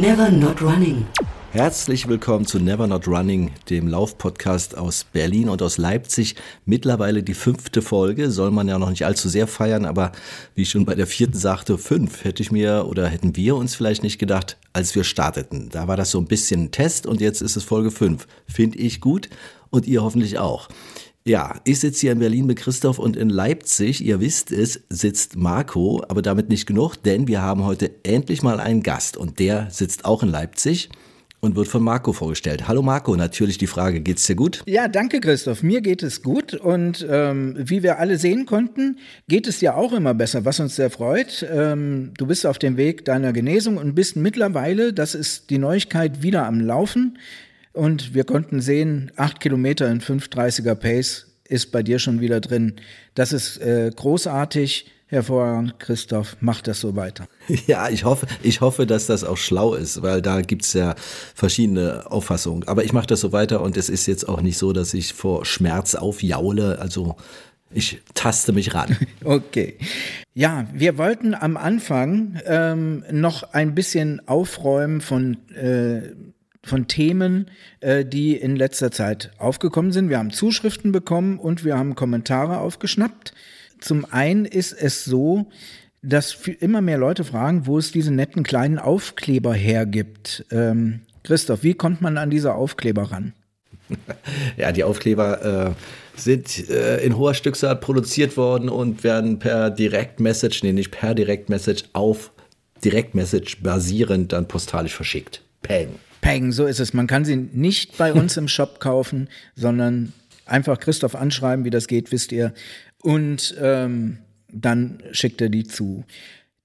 Never Not Running. Herzlich willkommen zu Never Not Running, dem Laufpodcast aus Berlin und aus Leipzig. Mittlerweile die fünfte Folge, soll man ja noch nicht allzu sehr feiern, aber wie ich schon bei der vierten sagte, fünf hätte ich mir oder hätten wir uns vielleicht nicht gedacht, als wir starteten. Da war das so ein bisschen ein Test und jetzt ist es Folge fünf. Finde ich gut und ihr hoffentlich auch. Ja, ich sitze hier in Berlin mit Christoph und in Leipzig, ihr wisst es, sitzt Marco, aber damit nicht genug, denn wir haben heute endlich mal einen Gast und der sitzt auch in Leipzig und wird von Marco vorgestellt. Hallo Marco, natürlich die Frage, geht's dir gut? Ja, danke Christoph, mir geht es gut und ähm, wie wir alle sehen konnten, geht es dir auch immer besser, was uns sehr freut. Ähm, du bist auf dem Weg deiner Genesung und bist mittlerweile, das ist die Neuigkeit, wieder am Laufen. Und wir konnten sehen, acht Kilometer in 5,30er Pace ist bei dir schon wieder drin. Das ist äh, großartig. Hervorragend, Christoph, mach das so weiter. Ja, ich hoffe, ich hoffe, dass das auch schlau ist, weil da gibt's ja verschiedene Auffassungen. Aber ich mache das so weiter und es ist jetzt auch nicht so, dass ich vor Schmerz aufjaule. Also ich taste mich ran. Okay. Ja, wir wollten am Anfang ähm, noch ein bisschen aufräumen von äh, von Themen, äh, die in letzter Zeit aufgekommen sind. Wir haben Zuschriften bekommen und wir haben Kommentare aufgeschnappt. Zum einen ist es so, dass immer mehr Leute fragen, wo es diese netten kleinen Aufkleber hergibt. Ähm, Christoph, wie kommt man an diese Aufkleber ran? Ja, die Aufkleber äh, sind äh, in hoher Stückzahl produziert worden und werden per Direktmessage, nee, nicht per Direktmessage, auf Direktmessage basierend dann postalisch verschickt. Peng. Peng, so ist es. Man kann sie nicht bei uns im Shop kaufen, sondern einfach Christoph anschreiben, wie das geht, wisst ihr. Und ähm, dann schickt er die zu.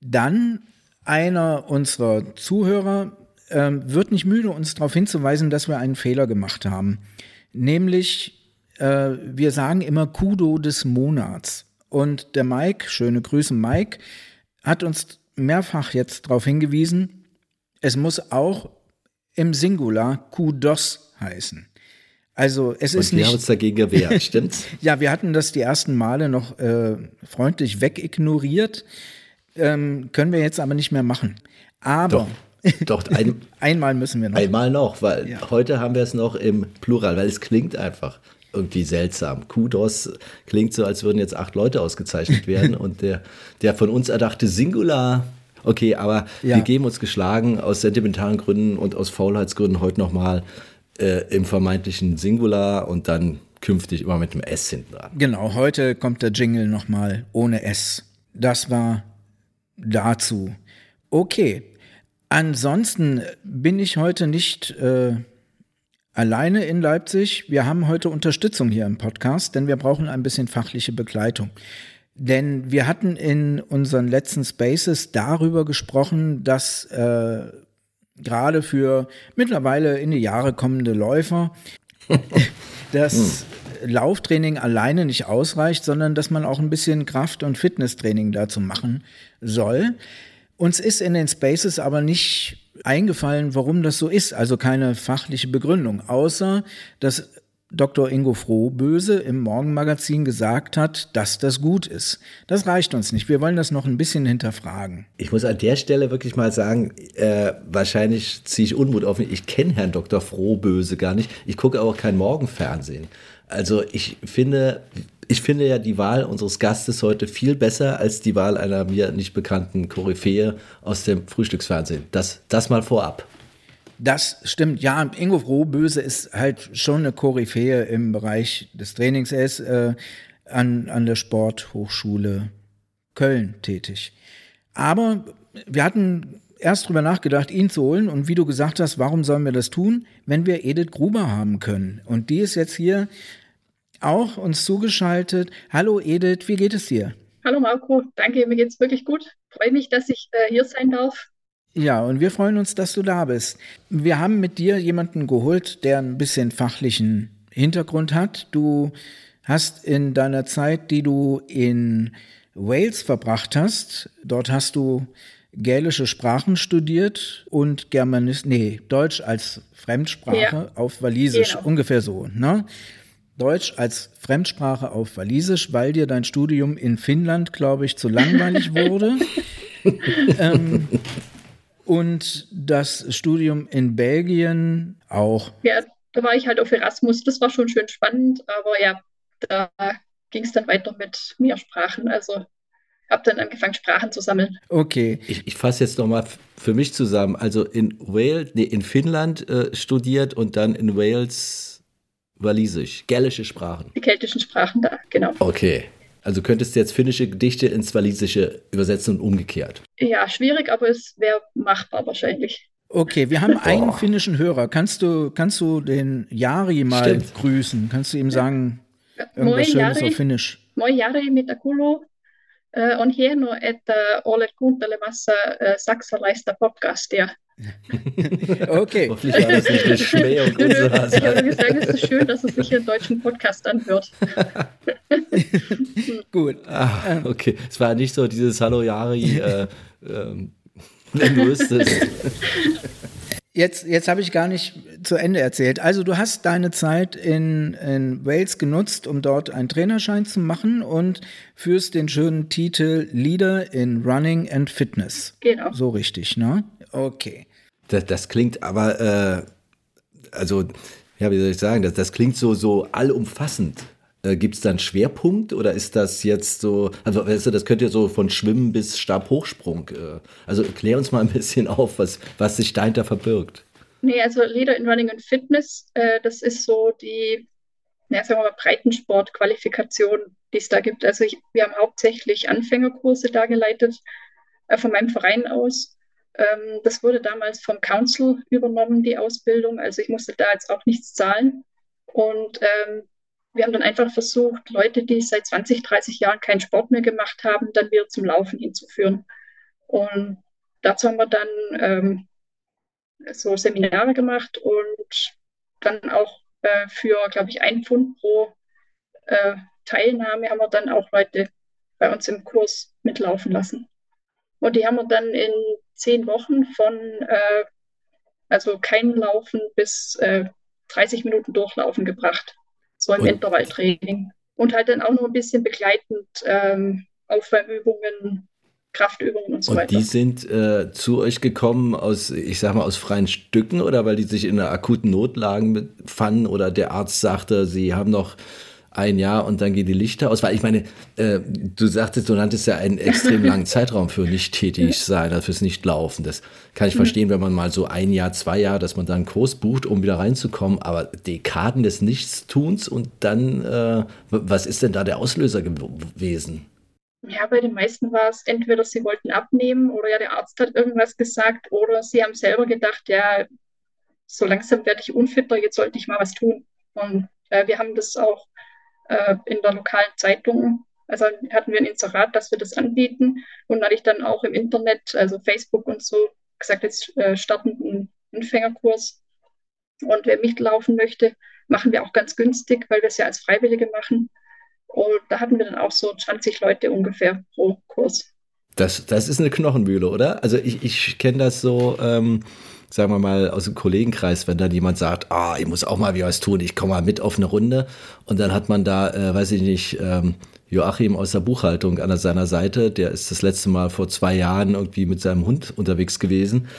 Dann einer unserer Zuhörer ähm, wird nicht müde, uns darauf hinzuweisen, dass wir einen Fehler gemacht haben. Nämlich, äh, wir sagen immer Kudo des Monats. Und der Mike, schöne Grüße Mike, hat uns mehrfach jetzt darauf hingewiesen, es muss auch im Singular Kudos heißen. Also es Und ist wir nicht. haben uns dagegen gewehrt, stimmt's? ja, wir hatten das die ersten Male noch äh, freundlich wegignoriert. Ähm, können wir jetzt aber nicht mehr machen. Aber Doch, doch ein, einmal müssen wir noch. einmal noch, weil Ja. heute haben wir es noch im Plural, weil es klingt einfach irgendwie seltsam. Kudos klingt so, als würden jetzt acht Leute ausgezeichnet werden und der, der von uns erdachte Singular. Okay, aber Ja. wir geben uns geschlagen aus sentimentalen Gründen und aus Faulheitsgründen heute nochmal äh, im vermeintlichen Singular und dann künftig immer mit dem S hinten dran. Genau, heute kommt der Jingle nochmal ohne S. Das war dazu. Okay. Ansonsten bin ich heute nicht äh, alleine in Leipzig. Wir haben heute Unterstützung hier im Podcast, denn wir brauchen ein bisschen fachliche Begleitung. Denn wir hatten in unseren letzten Spaces darüber gesprochen, dass äh, gerade für mittlerweile in die Jahre kommende Läufer das Lauftraining alleine nicht ausreicht, sondern dass man auch ein bisschen Kraft- und Fitnesstraining dazu machen soll. Uns ist in den Spaces aber nicht eingefallen, warum das so ist, also keine fachliche Begründung, außer dass Dr. Ingo Frohböse im Morgenmagazin gesagt hat, dass das gut ist. Das reicht uns nicht. Wir wollen das noch ein bisschen hinterfragen. Ich muss an der Stelle wirklich mal sagen, äh, wahrscheinlich ziehe ich Unmut auf mich. Ich kenne Herrn Dr. Frohböse gar nicht. Ich gucke auch kein Morgenfernsehen. Also ich finde, ich finde ja die Wahl unseres Gastes heute viel besser als die Wahl einer mir nicht bekannten Koryphäe aus dem Frühstücksfernsehen. Das, das mal vorab. Das stimmt, ja. Ingo Frohböse ist halt schon eine Koryphäe im Bereich des Trainings. Er ist äh, an, an der Sporthochschule Köln tätig. Aber wir hatten erst drüber nachgedacht, ihn zu holen. Und wie du gesagt hast, warum sollen wir das tun, wenn wir Edith Gruber haben können? Und die ist jetzt hier auch uns zugeschaltet. Hallo Edith, wie geht es dir? Hallo Marco, danke, mir geht's wirklich gut. Freue mich, dass ich äh, hier sein darf. Ja, und wir freuen uns, dass du da bist. Wir haben mit dir jemanden geholt, der ein bisschen fachlichen Hintergrund hat. Du hast in deiner Zeit, die du in Wales verbracht hast, dort hast du gälische Sprachen studiert und Germanist, nee, Deutsch als Fremdsprache Ja. auf Walisisch, Genau. ungefähr so, ne? Deutsch als Fremdsprache auf Walisisch, weil dir dein Studium in Finnland, glaube ich, zu langweilig wurde. ähm, und das Studium in Belgien auch. Ja, da war ich halt auf Erasmus. Das war schon schön spannend, aber ja, da ging es dann weiter mit Mehrsprachen. Also habe dann angefangen, Sprachen zu sammeln. Okay, Ich, ich fasse jetzt nochmal für mich zusammen. Also in Wales, nee, in Finnland äh, studiert und dann in Wales Walisisch, gälische Sprachen. Die keltischen Sprachen da, genau. Okay. Also könntest du jetzt finnische Gedichte ins Walisische übersetzen und umgekehrt. Ja, schwierig, aber es wäre machbar wahrscheinlich. okay, wir haben einen finnischen Hörer. Kannst du, kannst du den Jari mal Stimmt. grüßen? Kannst du ihm sagen, Moi irgendwas Schönes Jari, auf Finnisch? moi Jari, mitä kuuluu? Äh, on hienoa, että olet kuuntelemassa äh, saksalaista podcastia. Okay, Hoffentlich war das nicht eine Schmähung unserer Ich Seite. gesagt, es ist schön, dass es sich hier einen deutschen Podcast anhört. gut. Ah, okay. Es war nicht so dieses Hallo Jari, äh, ähm, wenn du wüsstest. Jetzt, jetzt habe ich gar nicht zu Ende erzählt. Also du hast deine Zeit in, in Wales genutzt, um dort einen Trainerschein zu machen und führst den schönen Titel Leader in Running and Fitness. Genau. So richtig, ne? Okay. Das, das klingt aber, äh, also, ja, wie soll ich sagen, das, das klingt so, so allumfassend. Äh, Gibt es da einen Schwerpunkt oder ist das jetzt so, also weißt du, das könnte ja so von Schwimmen bis Stabhochsprung. Äh, also klär uns mal ein bisschen auf, was, was sich dahinter verbirgt. Nee, also Leader in Running and Fitness, äh, das ist so die, ja, sagen wir mal, Breitensport-Qualifikation, die es da gibt. Also ich, wir haben hauptsächlich Anfängerkurse da geleitet, äh, von meinem Verein aus. Ähm, das wurde damals vom Council übernommen, die Ausbildung. Also ich musste da jetzt auch nichts zahlen. Und ähm, wir haben dann einfach versucht, Leute, die seit 20, 30 Jahren keinen Sport mehr gemacht haben, dann wieder zum Laufen hinzuführen. Und dazu haben wir dann ähm, so Seminare gemacht und dann auch äh, für, glaube ich, ein Pfund pro äh, Teilnahme haben wir dann auch Leute bei uns im Kurs mitlaufen lassen. Und die haben wir dann in zehn Wochen von, äh, also kein Laufen bis äh, 30 Minuten Durchlaufen gebracht. So im Intervalltraining. Und halt dann auch noch ein bisschen begleitend ähm, Aufwärmübungen, Kraftübungen und so Und weiter. die sind äh, zu euch gekommen aus, ich sag mal, aus freien Stücken oder weil die sich in einer akuten Notlage befanden oder der Arzt sagte, sie haben noch ein Jahr und dann gehen die Lichter aus? Weil ich meine, äh, du sagtest, du nanntest ja einen extrem langen Zeitraum für nicht tätig sein, also fürs Nicht-Laufen. Das kann ich verstehen, wenn man mal so ein Jahr, zwei Jahre, dass man da einen Kurs bucht, um wieder reinzukommen, aber Dekaden des Nichtstuns und dann, äh, was ist denn da der Auslöser gewesen? Ja, bei den meisten war es entweder sie wollten abnehmen oder ja, der Arzt hat irgendwas gesagt oder sie haben selber gedacht, ja, so langsam werde ich unfitter, jetzt sollte ich mal was tun. Und äh, wir haben das auch äh, in der lokalen Zeitung, also hatten wir ein Inserat, dass wir das anbieten und hatte ich dann auch im Internet, also Facebook und so, gesagt, jetzt äh, starten einen Anfängerkurs und wer mitlaufen möchte, machen wir auch ganz günstig, weil wir es ja als Freiwillige machen. Und da hatten wir dann auch so 20 Leute ungefähr pro Kurs. Das, das ist eine Knochenmühle, oder? Also ich, ich kenne das so, ähm, sagen wir mal, aus dem Kollegenkreis, wenn dann jemand sagt, ah, ich muss auch mal wie was tun, ich komme mal mit auf eine Runde. Und dann hat man da, äh, weiß ich nicht, ähm, Joachim aus der Buchhaltung an seiner Seite, der ist das letzte Mal vor zwei Jahren irgendwie mit seinem Hund unterwegs gewesen.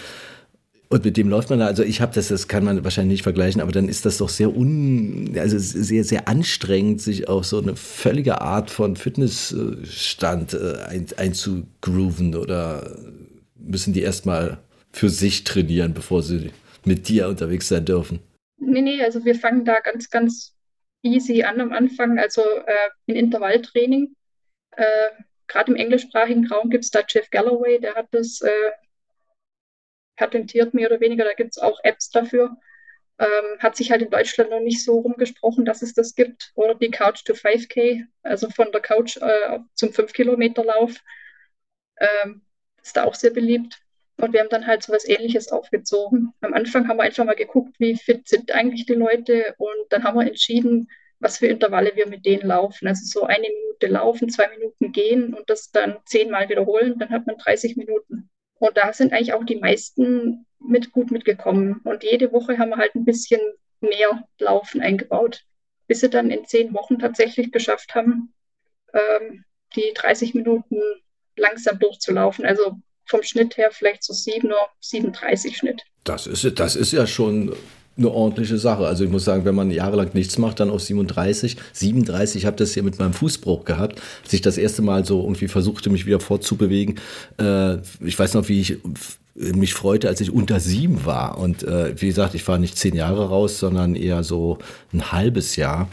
Und mit dem läuft man da, also ich habe das, das kann man wahrscheinlich nicht vergleichen, aber dann ist das doch sehr un, also sehr, sehr anstrengend, sich auf so eine völlige Art von Fitnessstand äh, ein, einzugrooven oder müssen die erstmal für sich trainieren, bevor sie mit dir unterwegs sein dürfen? Nee, nee, also wir fangen da ganz, ganz easy an am Anfang, also äh, in Intervalltraining. Äh, Gerade im englischsprachigen Raum gibt es da Jeff Galloway, der hat das äh, patentiert, mehr oder weniger. Da gibt es auch Apps dafür. Ähm, hat sich halt in Deutschland noch nicht so rumgesprochen, dass es das gibt. Oder die Couch to 5K, also von der Couch äh, zum 5-Kilometer-Lauf. Ähm, ist da auch sehr beliebt. Und wir haben dann halt so was Ähnliches aufgezogen. Am Anfang haben wir einfach mal geguckt, wie fit sind eigentlich die Leute und dann haben wir entschieden, was für Intervalle wir mit denen laufen. Also so eine Minute laufen, zwei Minuten gehen und das dann zehnmal wiederholen, dann hat man 30 Minuten. Und da sind eigentlich auch die meisten mit gut mitgekommen. Und jede Woche haben wir halt ein bisschen mehr Laufen eingebaut, bis sie dann in zehn Wochen tatsächlich geschafft haben, ähm, die 30 Minuten langsam durchzulaufen. Also vom Schnitt her vielleicht so 7 oder 37 Schnitt. Das ist, das ist ja schon eine ordentliche Sache. Also ich muss sagen, wenn man jahrelang nichts macht, dann auf 37, 37, ich habe das hier mit meinem Fußbruch gehabt, als ich das erste Mal so irgendwie versuchte, mich wieder fortzubewegen. Äh, ich weiß noch, wie ich mich freute, als ich unter sieben war. Und äh, wie gesagt, ich war nicht zehn Jahre raus, sondern eher so ein halbes Jahr.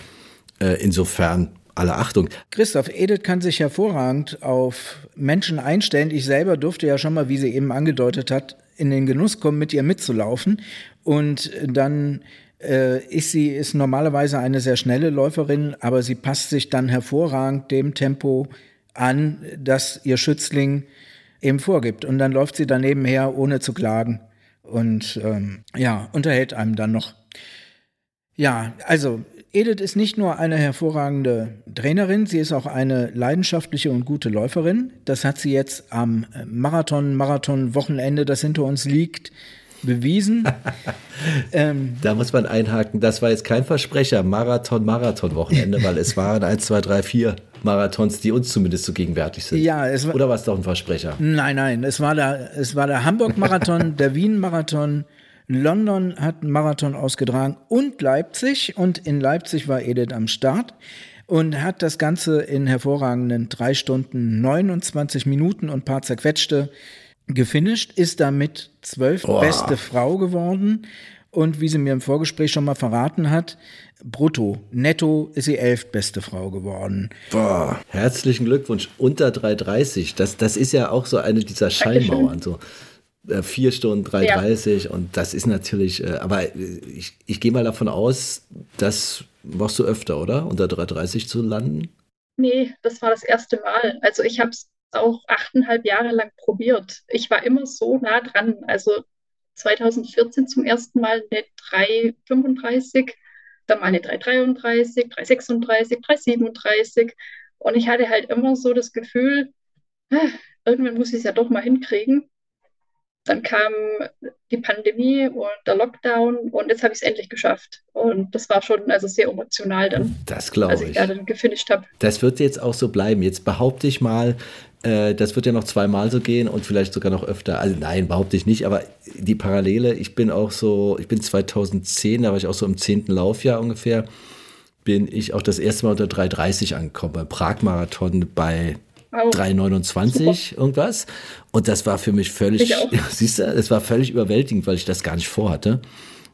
Äh, insofern alle Achtung. Christoph, Edith kann sich hervorragend auf Menschen einstellen. Ich selber durfte ja schon mal, wie sie eben angedeutet hat, in den Genuss kommen, mit ihr mitzulaufen. Und dann äh, ist sie ist normalerweise eine sehr schnelle Läuferin, aber sie passt sich dann hervorragend dem Tempo an, das ihr Schützling eben vorgibt. Und dann läuft sie daneben her, ohne zu klagen. Und ähm, ja, unterhält einem dann noch. Ja, also Edith ist nicht nur eine hervorragende Trainerin, sie ist auch eine leidenschaftliche und gute Läuferin. Das hat sie jetzt am Marathon, Marathon-Wochenende, das hinter uns liegt, bewiesen. ähm, da muss man einhaken, das war jetzt kein Versprecher, Marathon, Marathon-Wochenende, weil es waren 1, 2, 3, 4 Marathons, die uns zumindest so gegenwärtig sind. Ja, es war, Oder war es doch ein Versprecher? Nein, nein, es war der, es war der Hamburg-Marathon, der Wien-Marathon, London hat einen Marathon ausgetragen und Leipzig. Und in Leipzig war Edith am Start und hat das Ganze in hervorragenden drei Stunden 29 Minuten und paar zerquetschte gefinisht, ist damit zwölf oh. beste Frau geworden. Und wie sie mir im Vorgespräch schon mal verraten hat, brutto, netto ist sie elf beste Frau geworden. Boah, herzlichen Glückwunsch. Unter 3,30. Das, das ist ja auch so eine dieser Schallmauern. So. 4 äh, Stunden 3,30 ja. und das ist natürlich, äh, aber ich, ich gehe mal davon aus, das machst du öfter, oder? Unter 3,30 zu landen? Nee, das war das erste Mal. Also ich habe es auch achteinhalb Jahre lang probiert. Ich war immer so nah dran. Also 2014 zum ersten Mal eine 3,35, dann mal eine 3,33, 3,36, 3,37 und ich hatte halt immer so das Gefühl, ah, irgendwann muss ich es ja doch mal hinkriegen. Dann kam die Pandemie und der Lockdown und jetzt habe ich es endlich geschafft. Und das war schon also sehr emotional dann. Das glaube ich. Als ich da dann gefinisht habe. Das wird jetzt auch so bleiben. Jetzt behaupte ich mal, äh, das wird ja noch zweimal so gehen und vielleicht sogar noch öfter. Also nein, behaupte ich nicht, aber die Parallele, ich bin auch so, ich bin 2010, da war ich auch so im zehnten Laufjahr ungefähr, bin ich auch das erste Mal unter 3,30 angekommen beim Prag-Marathon bei 3,29 irgendwas. Und das war für mich völlig, siehst du, es war völlig überwältigend, weil ich das gar nicht vorhatte.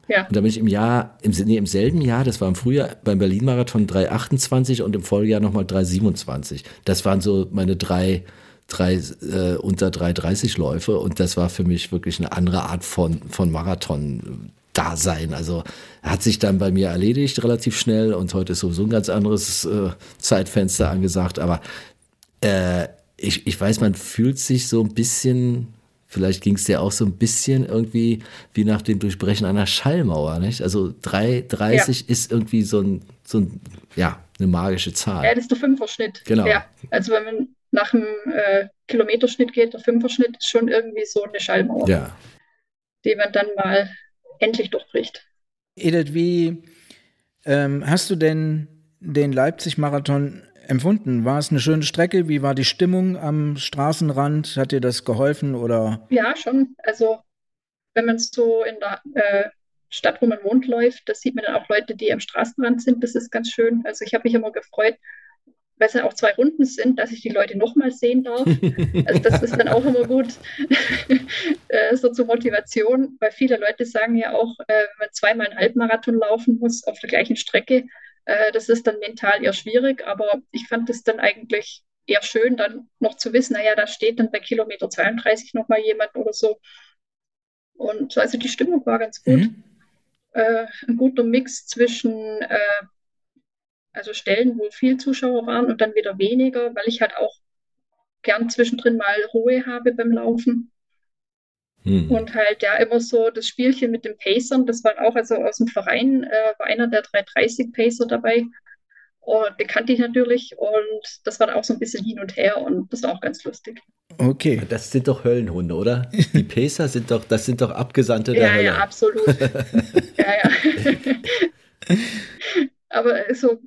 Ja. Und da bin ich im Jahr, im, nee, im selben Jahr, das war im Frühjahr beim Berlin-Marathon 3,28 und im Folgejahr nochmal 3,27. Das waren so meine drei, drei äh, unter 3,30 Läufe und das war für mich wirklich eine andere Art von, von Marathon. Dasein. Also hat sich dann bei mir erledigt relativ schnell und heute ist sowieso ein ganz anderes äh, Zeitfenster angesagt. Aber äh, ich, ich weiß, man fühlt sich so ein bisschen, vielleicht ging es dir auch so ein bisschen irgendwie wie nach dem Durchbrechen einer Schallmauer, nicht? Also 3,30 ja. ist irgendwie so ein, so ein, ja, eine magische Zahl. Ja, das ist der Fünferschnitt. Genau. Ja, also wenn man nach einem äh, Kilometerschnitt geht, der Fünferschnitt ist schon irgendwie so eine Schallmauer, ja. die man dann mal endlich durchbricht. Edith, wie ähm, hast du denn den Leipzig-Marathon empfunden? War es eine schöne Strecke? Wie war die Stimmung am Straßenrand? Hat dir das geholfen oder? Ja, schon. Also wenn man so in der äh, Stadt, wo man wohnt, läuft, das sieht man dann auch Leute, die am Straßenrand sind. Das ist ganz schön. Also ich habe mich immer gefreut, weil es ja auch zwei Runden sind, dass ich die Leute nochmal sehen darf. Also das ist dann auch immer gut, äh, so zur Motivation, weil viele Leute sagen ja auch, äh, wenn man zweimal einen Halbmarathon laufen muss auf der gleichen Strecke, äh, das ist dann mental eher schwierig, aber ich fand es dann eigentlich eher schön, dann noch zu wissen, naja, da steht dann bei Kilometer 32 nochmal jemand oder so. Und also die Stimmung war ganz gut. Mhm. Äh, ein guter Mix zwischen äh, also Stellen, wo viel Zuschauer waren und dann wieder weniger, weil ich halt auch gern zwischendrin mal Ruhe habe beim Laufen. Hm. Und halt ja immer so das Spielchen mit den Pacern, das war auch, also aus dem Verein äh, war einer der 330 Pacer dabei. Und den kannte ich natürlich und das war auch so ein bisschen hin und her und das war auch ganz lustig. Okay. Das sind doch Höllenhunde, oder? Die Pacer sind doch, das sind doch Abgesandte der Ja, Hölle. ja, absolut. ja, ja. Aber so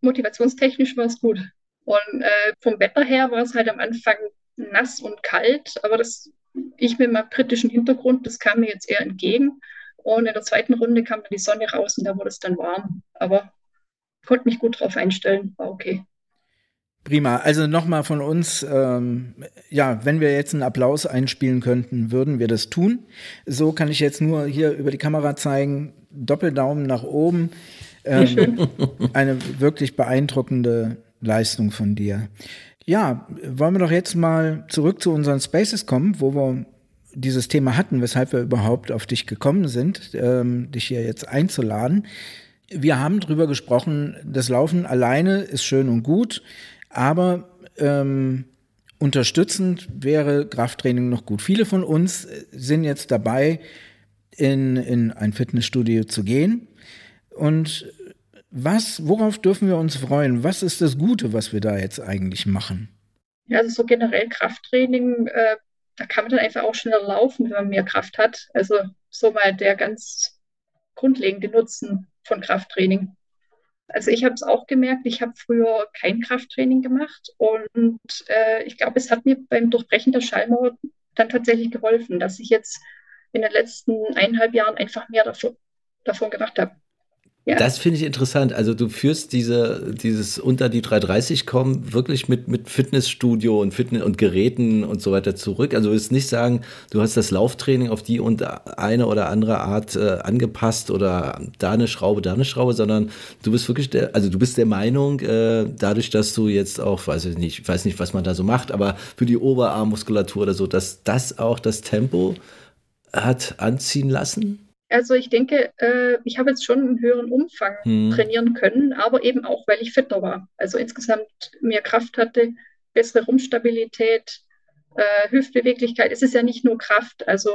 motivationstechnisch war es gut. Und äh, vom Wetter her war es halt am Anfang nass und kalt, aber das, ich mit meinem britischen Hintergrund, das kam mir jetzt eher entgegen. Und in der zweiten Runde kam dann die Sonne raus und da wurde es dann warm. Aber konnte mich gut drauf einstellen, war okay. Prima. Also nochmal von uns, ähm, ja, wenn wir jetzt einen Applaus einspielen könnten, würden wir das tun. So kann ich jetzt nur hier über die Kamera zeigen. Doppeldaumen nach oben. Ähm, eine wirklich beeindruckende Leistung von dir. Ja, wollen wir doch jetzt mal zurück zu unseren Spaces kommen, wo wir dieses Thema hatten, weshalb wir überhaupt auf dich gekommen sind, ähm, dich hier jetzt einzuladen. Wir haben drüber gesprochen, das Laufen alleine ist schön und gut, aber ähm, unterstützend wäre Krafttraining noch gut. Viele von uns sind jetzt dabei, in, in ein Fitnessstudio zu gehen. Und was, worauf dürfen wir uns freuen? Was ist das Gute, was wir da jetzt eigentlich machen? Ja, also so generell Krafttraining, äh, da kann man dann einfach auch schneller laufen, wenn man mehr Kraft hat. Also so mal der ganz grundlegende Nutzen von Krafttraining. Also ich habe es auch gemerkt, ich habe früher kein Krafttraining gemacht und äh, ich glaube, es hat mir beim Durchbrechen der Schallmauer dann tatsächlich geholfen, dass ich jetzt in den letzten eineinhalb Jahren einfach mehr davon, davon gemacht habe. Ja. Das finde ich interessant. Also du führst diese, dieses unter die 330 kommen wirklich mit, mit Fitnessstudio und Fitness und Geräten und so weiter zurück. Also du willst nicht sagen, du hast das Lauftraining auf die und eine oder andere Art äh, angepasst oder da eine Schraube, da eine Schraube, sondern du bist wirklich der, also du bist der Meinung, äh, dadurch, dass du jetzt auch, weiß ich nicht, weiß nicht, was man da so macht, aber für die Oberarmmuskulatur oder so, dass das auch das Tempo hat anziehen lassen? Also ich denke, äh, ich habe jetzt schon einen höheren Umfang Hm. trainieren können, aber eben auch, weil ich fitter war. Also insgesamt mehr Kraft hatte, bessere Rumpfstabilität, äh, Hüftbeweglichkeit. Es ist ja nicht nur Kraft. Also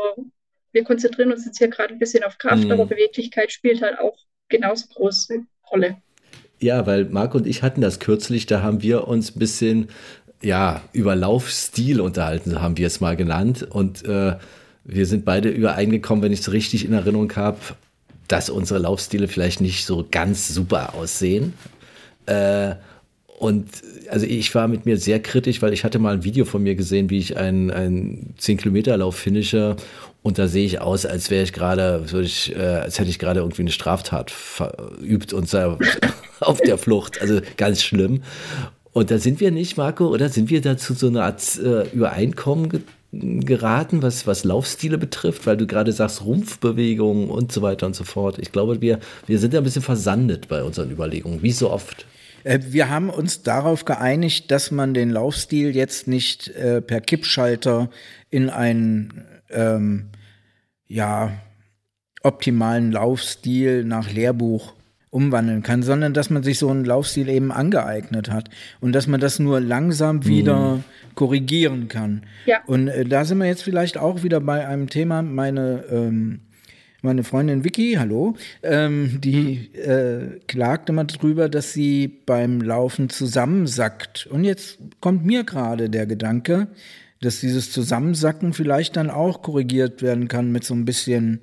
wir konzentrieren uns jetzt hier gerade ein bisschen auf Kraft, Hm. aber Beweglichkeit spielt halt auch genauso große Rolle. Ja, weil Marc und ich hatten das kürzlich, da haben wir uns ein bisschen ja, über Laufstil unterhalten, haben wir es mal genannt. Und äh, wir sind beide übereingekommen, wenn ich es richtig in Erinnerung habe, dass unsere Laufstile vielleicht nicht so ganz super aussehen. Äh, und also ich war mit mir sehr kritisch, weil ich hatte mal ein Video von mir gesehen, wie ich einen, einen 10-Kilometer-Lauf finische. Und da sehe ich aus, als wäre ich gerade, äh, als hätte ich gerade irgendwie eine Straftat verübt und sei auf der Flucht. Also ganz schlimm. Und da sind wir nicht, Marco, oder sind wir dazu so eine Art äh, Übereinkommen geraten, was, was Laufstile betrifft, weil du gerade sagst, Rumpfbewegungen und so weiter und so fort. Ich glaube, wir, wir sind da ein bisschen versandet bei unseren Überlegungen, wie so oft. Äh, Wir haben uns darauf geeinigt, dass man den Laufstil jetzt nicht äh, per Kippschalter in einen ähm, ja, optimalen Laufstil nach Lehrbuch umwandeln kann, sondern dass man sich so einen Laufstil eben angeeignet hat und dass man das nur langsam wieder korrigieren kann. Ja. Und äh, da sind wir jetzt vielleicht auch wieder bei einem Thema, meine ähm, meine Freundin Vicky, hallo, ähm, die äh, klagt immer drüber, dass sie beim Laufen zusammensackt. Und jetzt kommt mir gerade der Gedanke, dass dieses Zusammensacken vielleicht dann auch korrigiert werden kann mit so ein bisschen,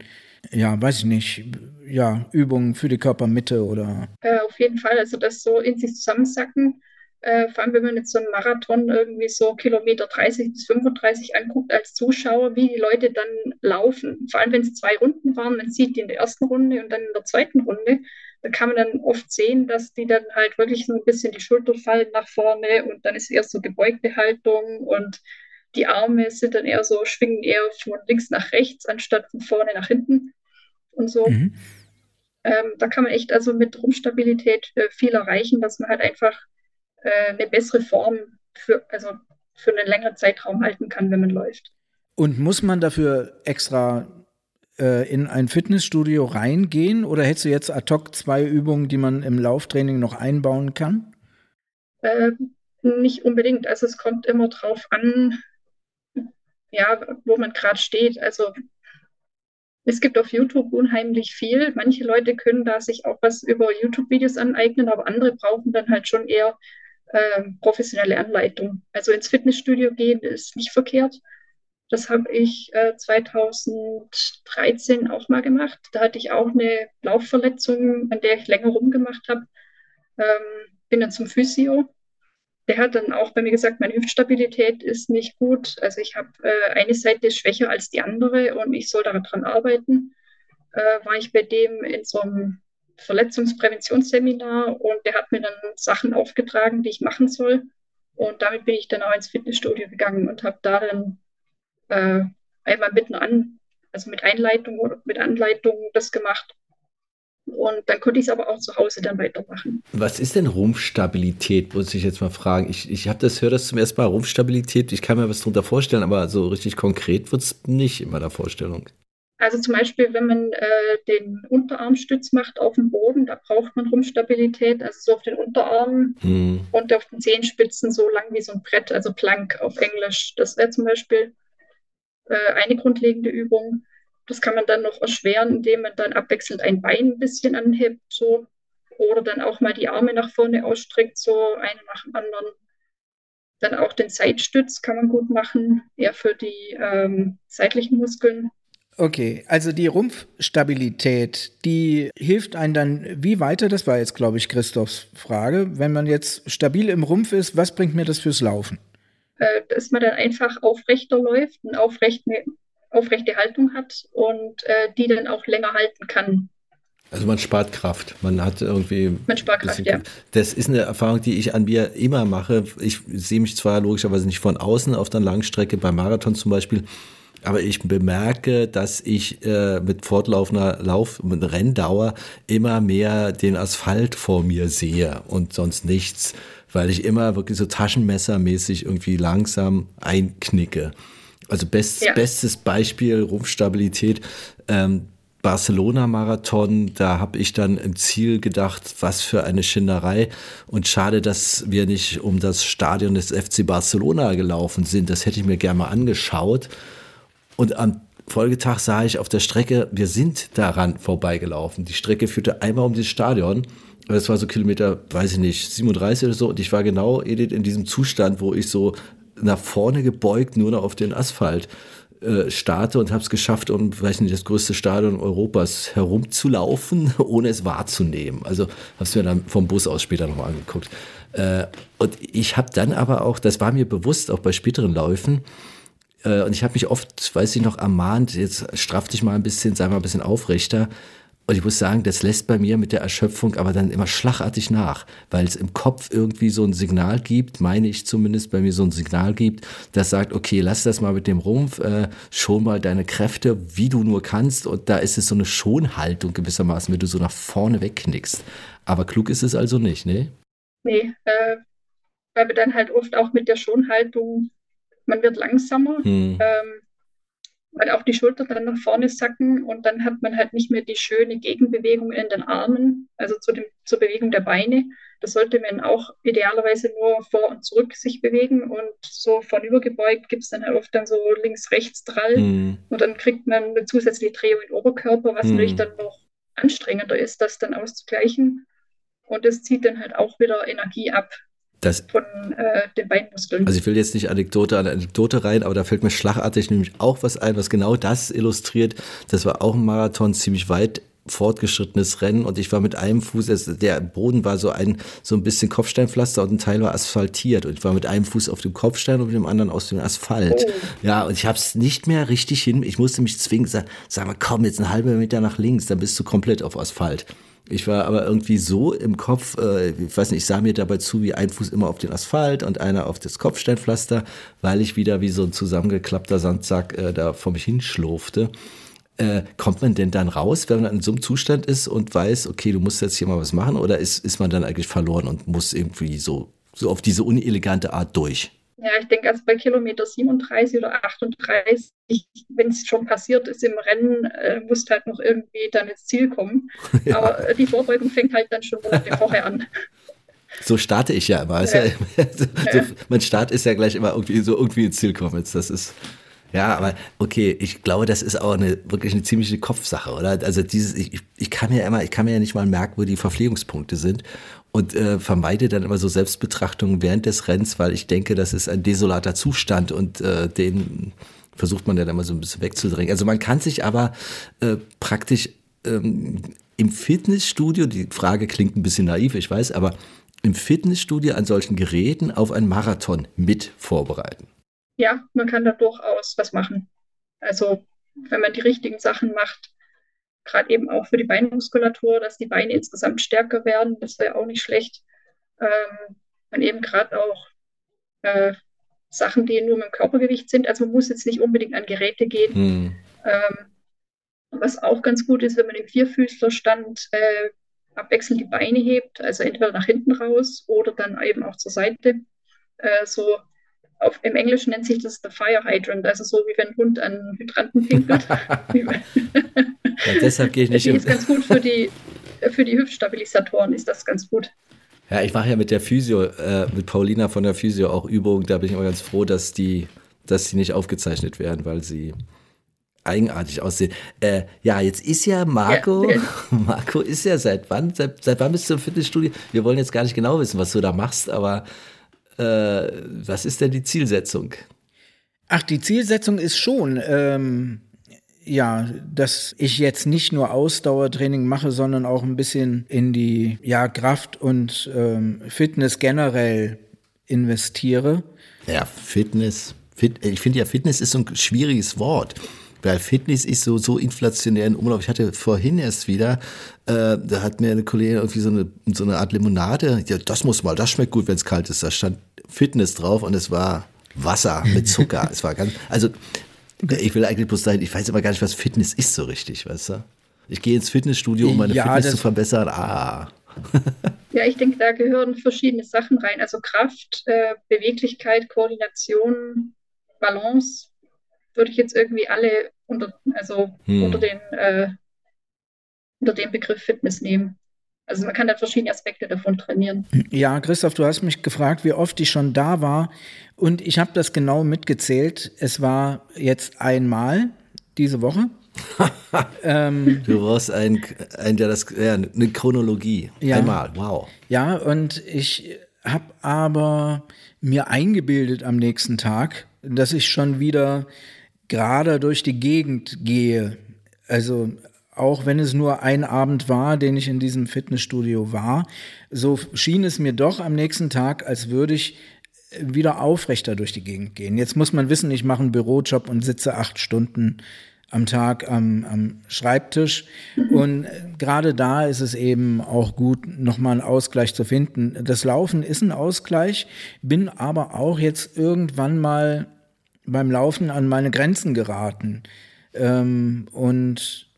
ja, weiß ich nicht, ja, Übungen für die Körpermitte oder. Äh, auf jeden Fall, also das so in sich zusammensacken, äh, vor allem wenn man jetzt so einen Marathon irgendwie so Kilometer 30 bis 35 anguckt als Zuschauer, wie die Leute dann laufen. Vor allem, wenn es zwei Runden waren, man sieht die in der ersten Runde und dann in der zweiten Runde, da kann man dann oft sehen, dass die dann halt wirklich so ein bisschen die Schulter fallen nach vorne und dann ist eher so gebeugte Haltung und die Arme sind dann eher so, schwingen eher von links nach rechts, anstatt von vorne nach hinten und so. Mhm. Ähm, da kann man echt also mit Rumpfstabilität äh, viel erreichen, dass man halt einfach äh, eine bessere Form für, also für einen längeren Zeitraum halten kann, wenn man läuft. Und muss man dafür extra äh, in ein Fitnessstudio reingehen oder hättest du jetzt ad hoc zwei Übungen, die man im Lauftraining noch einbauen kann? Äh, nicht unbedingt. Also es kommt immer drauf an, ja, wo man gerade steht. Also Es gibt auf YouTube unheimlich viel. Manche Leute können da sich auch was über YouTube-Videos aneignen, aber andere brauchen dann halt schon eher äh, professionelle Anleitung. Also ins Fitnessstudio gehen ist nicht verkehrt. Das habe ich äh, 2013 auch mal gemacht. Da hatte ich auch eine Laufverletzung, an der ich länger rumgemacht habe. Ähm, bin dann zum Physio der hat dann auch bei mir gesagt, meine Hüftstabilität ist nicht gut. Also ich habe äh, eine Seite schwächer als die andere und ich soll daran arbeiten. Äh, war ich bei dem in so einem Verletzungspräventionsseminar und der hat mir dann Sachen aufgetragen, die ich machen soll. Und damit bin ich dann auch ins Fitnessstudio gegangen und habe da dann äh, einmal mit an, also mit Einleitung oder mit Anleitung das gemacht. Und dann konnte ich es aber auch zu Hause dann weitermachen. Was ist denn Rumpfstabilität, muss ich jetzt mal fragen. Ich, ich habe das, höre das zum ersten Mal, Rumpfstabilität. Ich kann mir was darunter vorstellen, aber so richtig konkret wird es nicht in meiner Vorstellung. Also zum Beispiel, wenn man äh, den Unterarmstütz macht auf dem Boden, da braucht man Rumpfstabilität, also so auf den Unterarmen hm. und auf den Zehenspitzen so lang wie so ein Brett, also Plank auf Englisch. Das wäre zum Beispiel äh, eine grundlegende Übung. Das kann man dann noch erschweren, indem man dann abwechselnd ein Bein ein bisschen anhebt, so. Oder dann auch mal die Arme nach vorne ausstreckt, so eine nach dem anderen. Dann auch den Seitstütz kann man gut machen, eher für die ähm, seitlichen Muskeln. Okay, also die Rumpfstabilität, die hilft einem dann wie weiter? Das war jetzt, glaube ich, Christophs Frage. Wenn man jetzt stabil im Rumpf ist, was bringt mir das fürs Laufen? Äh, dass man dann einfach aufrechter läuft, einen aufrechten aufrechte Haltung hat und äh, die dann auch länger halten kann. Also man spart Kraft. Man hat irgendwie. Man spart Kraft, ja. Das ist eine Erfahrung, die ich an mir immer mache. Ich sehe mich zwar logischerweise nicht von außen auf der Langstrecke, beim Marathon zum Beispiel, aber ich bemerke, dass ich äh, mit fortlaufender Lauf, mit Renndauer immer mehr den Asphalt vor mir sehe und sonst nichts, weil ich immer wirklich so taschenmessermäßig irgendwie langsam einknicke. Also best, ja. bestes Beispiel Rumpfstabilität. Ähm, Barcelona-Marathon, da habe ich dann im Ziel gedacht, was für eine Schinderei. Und schade, dass wir nicht um das Stadion des FC Barcelona gelaufen sind. Das hätte ich mir gerne mal angeschaut. Und am Folgetag sah ich auf der Strecke, wir sind daran vorbeigelaufen. Die Strecke führte einmal um das Stadion. Das war so Kilometer, weiß ich nicht, 37 oder so. Und ich war genau, Edith, in diesem Zustand, wo ich so nach vorne gebeugt, nur noch auf den Asphalt äh, starte und habe es geschafft, um, weiß nicht, das größte Stadion Europas herumzulaufen, ohne es wahrzunehmen. Also habe es mir dann vom Bus aus später nochmal angeguckt. Äh, und ich habe dann aber auch, das war mir bewusst, auch bei späteren Läufen, äh, und ich habe mich oft, weiß ich noch, ermahnt, jetzt straff dich mal ein bisschen, sei mal ein bisschen aufrechter. Und ich muss sagen, das lässt bei mir mit der Erschöpfung aber dann immer schlagartig nach, weil es im Kopf irgendwie so ein Signal gibt, meine ich zumindest, bei mir so ein Signal gibt, das sagt, okay, lass das mal mit dem Rumpf, äh, schon mal deine Kräfte, wie du nur kannst. Und da ist es so eine Schonhaltung gewissermaßen, wenn du so nach vorne wegknickst. Aber klug ist es also nicht, ne? Nee, äh, weil wir dann halt oft auch mit der Schonhaltung, man wird langsamer. Hm. Ähm, weil auch die Schultern dann nach vorne sacken und dann hat man halt nicht mehr die schöne Gegenbewegung in den Armen, also zu dem, zur Bewegung der Beine. Das sollte man auch idealerweise nur vor und zurück sich bewegen und so vornübergebeugt gibt es dann halt oft dann so links-rechts-Drall mhm. und dann kriegt man eine zusätzliche Drehung im Oberkörper, was mhm. natürlich dann noch anstrengender ist, das dann auszugleichen. Und das zieht dann halt auch wieder Energie ab das, von äh, den Beinmuskeln. Also ich will jetzt nicht Anekdote an Anekdote rein, aber da fällt mir schlagartig nämlich auch was ein, was genau das illustriert. Das war auch ein Marathon, ziemlich weit fortgeschrittenes Rennen und ich war mit einem Fuß, der Boden war so ein, so ein bisschen Kopfsteinpflaster und ein Teil war asphaltiert und ich war mit einem Fuß auf dem Kopfstein und mit dem anderen aus dem Asphalt. Oh. Ja, und ich habe es nicht mehr richtig hin, ich musste mich zwingen, sag, sag mal, komm, jetzt einen halben Meter nach links, dann bist du komplett auf Asphalt. Ich war aber irgendwie so im Kopf, äh, ich weiß nicht, ich sah mir dabei zu, wie ein Fuß immer auf den Asphalt und einer auf das Kopfsteinpflaster, weil ich wieder wie so ein zusammengeklappter Sandsack äh, da vor mich hinschlurfte. Äh, kommt man denn dann raus, wenn man in so einem Zustand ist und weiß, okay, du musst jetzt hier mal was machen, oder ist, ist man dann eigentlich verloren und muss irgendwie so, so auf diese unelegante Art durch? Ja, ich denke, also bei Kilometer 37 oder 38, wenn es schon passiert ist im Rennen, äh, musst halt noch irgendwie dann ins Ziel kommen. Ja. Aber äh, die Vorbeugung fängt halt dann schon Monate vorher an. So starte ich ja immer. Ja. Ja, so, mein Start ist ja gleich immer irgendwie so irgendwie ins Ziel kommen. Jetzt, das ist Ja, aber okay, ich glaube, das ist auch eine wirklich eine ziemliche Kopfsache, oder? Also dieses, ich, ich kann mir immer, ich kann mir ja nicht mal merken, wo die Verpflegungspunkte sind und äh, vermeide dann immer so Selbstbetrachtungen während des Rennens, weil ich denke, das ist ein desolater Zustand und äh, den versucht man dann immer so ein bisschen wegzudrängen. Also man kann sich aber äh, praktisch ähm, im Fitnessstudio, die Frage klingt ein bisschen naiv, ich weiß, aber im Fitnessstudio an solchen Geräten auf einen Marathon mit vorbereiten ja, man kann da durchaus was machen. Also wenn man die richtigen Sachen macht, gerade eben auch für die Beinmuskulatur, dass die Beine insgesamt stärker werden, das wäre auch nicht schlecht. Ähm, und eben gerade auch äh, Sachen, die nur mit dem Körpergewicht sind. Also man muss jetzt nicht unbedingt an Geräte gehen. Hm. Ähm, was auch ganz gut ist, wenn man im Vierfüßlerstand äh, abwechselnd die Beine hebt, also entweder nach hinten raus oder dann eben auch zur Seite. Äh, so auf, im Englischen nennt sich das the Fire Hydrant, also so wie wenn ein Hund an Hydranten pinkelt. ja, deshalb gehe ich nicht. Das ist ganz gut für die, für die Hüftstabilisatoren, ist das ganz gut. Ja, ich mache ja mit der Physio, äh, mit Paulina von der Physio auch Übungen. Da bin ich immer ganz froh, dass die, dass die nicht aufgezeichnet werden, weil sie eigenartig aussehen. Äh, ja, jetzt ist ja Marco, ja, Marco ist ja seit wann? Seit, seit wann bist du im Fitnessstudio? Wir wollen jetzt gar nicht genau wissen, was du da machst, aber was ist denn die Zielsetzung? Ach, die Zielsetzung ist schon, ähm, ja, dass ich jetzt nicht nur Ausdauertraining mache, sondern auch ein bisschen in die ja, Kraft und ähm, Fitness generell investiere. Ja, Fitness. Fit, ich finde ja, Fitness ist so ein schwieriges Wort. Weil Fitness ist so, so inflationär in Umlauf. Ich hatte vorhin erst wieder, äh, da hat mir eine Kollegin irgendwie so eine, so eine Art Limonade, ja, das muss mal, das schmeckt gut, wenn es kalt ist. Da stand Fitness drauf und es war Wasser mit Zucker. es war ganz, also ich will eigentlich bloß sagen, ich weiß aber gar nicht, was Fitness ist so richtig, weißt du? Ich gehe ins Fitnessstudio, um meine ja, Fitness zu verbessern. Ah. ja, ich denke, da gehören verschiedene Sachen rein. Also Kraft, äh, Beweglichkeit, Koordination, Balance, würde ich jetzt irgendwie alle unter, also hm. unter, den, äh, unter den Begriff Fitness nehmen. Also man kann da verschiedene Aspekte davon trainieren. Ja, Christoph, du hast mich gefragt, wie oft ich schon da war. Und ich habe das genau mitgezählt. Es war jetzt einmal diese Woche. ähm, du brauchst ein, ein ja, das, ja, eine Chronologie. Ja, Einmal, wow. Ja, und ich habe aber mir eingebildet am nächsten Tag, dass ich schon wieder gerade durch die Gegend gehe. Also auch wenn es nur ein Abend war, den ich in diesem Fitnessstudio war, so schien es mir doch am nächsten Tag, als würde ich wieder aufrechter durch die Gegend gehen. Jetzt muss man wissen, ich mache einen Bürojob und sitze acht Stunden am Tag am, am Schreibtisch. Und gerade da ist es eben auch gut, nochmal einen Ausgleich zu finden. Das Laufen ist ein Ausgleich, bin aber auch jetzt irgendwann mal beim Laufen an meine Grenzen geraten ähm, und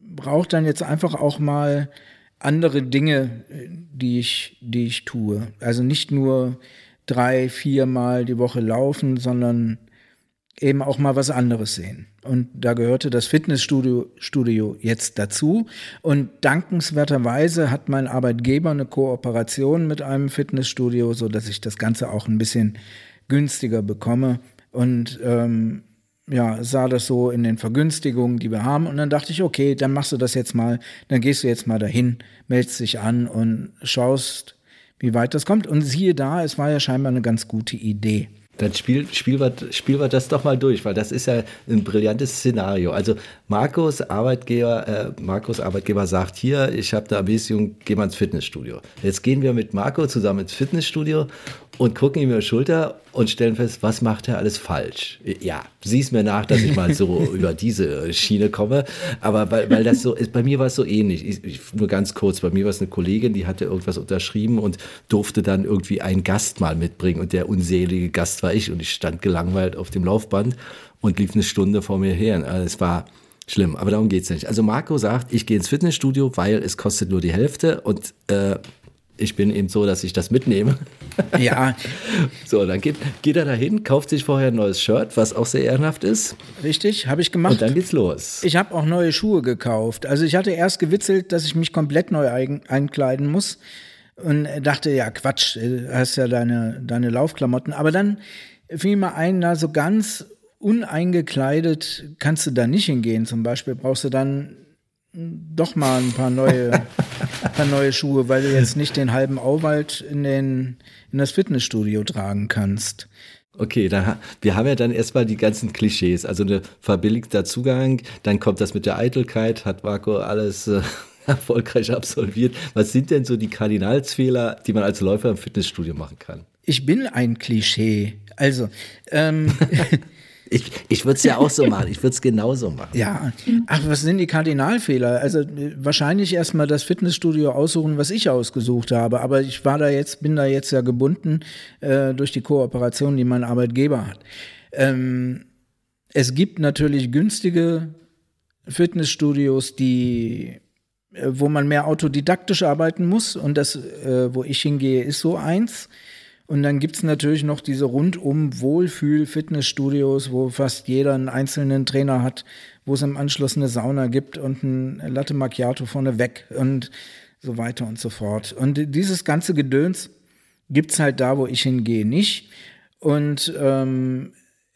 brauche dann jetzt einfach auch mal andere Dinge, die ich, die ich tue. Also nicht nur drei, viermal die Woche laufen, sondern eben auch mal was anderes sehen. Und da gehörte das Fitnessstudio Studio jetzt dazu. Und dankenswerterweise hat mein Arbeitgeber eine Kooperation mit einem Fitnessstudio, so dass ich das Ganze auch ein bisschen günstiger bekomme und ähm, ja, sah das so in den Vergünstigungen, die wir haben. Und dann dachte ich, okay, dann machst du das jetzt mal, dann gehst du jetzt mal dahin, meldest dich an und schaust, wie weit das kommt. Und siehe da, es war ja scheinbar eine ganz gute Idee. Dann spiel, spiel, wir, spiel wir das doch mal durch, weil das ist ja ein brillantes Szenario. Also Markus Arbeitgeber, äh, Markus Arbeitgeber sagt hier, ich habe da Ambition, geh mal ins Fitnessstudio. Jetzt gehen wir mit Marco zusammen ins Fitnessstudio und gucken ihm über die Schulter und stellen fest, was macht er alles falsch. Ja, sieh's mir nach, dass ich mal so über diese Schiene komme. Aber weil, weil das so ist, bei mir war es so ähnlich. Ich, ich, nur ganz kurz, bei mir war es eine Kollegin, die hatte irgendwas unterschrieben und durfte dann irgendwie einen Gast mal mitbringen. Und der unselige Gast war ich und ich stand gelangweilt auf dem Laufband und lief eine Stunde vor mir her. Also es war schlimm, aber darum geht's nicht. Also Marco sagt, ich gehe ins Fitnessstudio, weil es kostet nur die Hälfte und äh, ich bin eben so, dass ich das mitnehme. Ja. so, dann geht, geht er dahin, kauft sich vorher ein neues Shirt, was auch sehr ehrenhaft ist. Richtig, habe ich gemacht. Und dann geht's los. Ich habe auch neue Schuhe gekauft. Also ich hatte erst gewitzelt, dass ich mich komplett neu einkleiden muss und dachte, ja, Quatsch, du hast ja deine, deine Laufklamotten. Aber dann fiel mir ein, na, so ganz uneingekleidet kannst du da nicht hingehen. Zum Beispiel brauchst du dann doch mal ein paar neue, paar neue Schuhe, weil du jetzt nicht den halben Auwald in, den, in das Fitnessstudio tragen kannst. Okay, dann, wir haben ja dann erstmal die ganzen Klischees, also eine verbilligter Zugang, dann kommt das mit der Eitelkeit, hat Marco alles äh, erfolgreich absolviert. Was sind denn so die Kardinalsfehler, die man als Läufer im Fitnessstudio machen kann? Ich bin ein Klischee. Also, ähm, Ich, ich würde es ja auch so machen. Ich würde es genauso machen. Ja, ach, was sind die Kardinalfehler? Also äh, wahrscheinlich erstmal das Fitnessstudio aussuchen, was ich ausgesucht habe. Aber ich war da jetzt, bin da jetzt ja gebunden äh, durch die Kooperation, die mein Arbeitgeber hat. Ähm, es gibt natürlich günstige Fitnessstudios, die äh, wo man mehr autodidaktisch arbeiten muss und das, äh, wo ich hingehe, ist so eins. Und dann gibt's natürlich noch diese rundum Wohlfühl-Fitnessstudios, wo fast jeder einen einzelnen Trainer hat, wo es im Anschluss eine Sauna gibt und ein Latte Macchiato vorne weg und so weiter und so fort. Und dieses ganze Gedöns gibt's halt da, wo ich hingehe, nicht. Und ähm,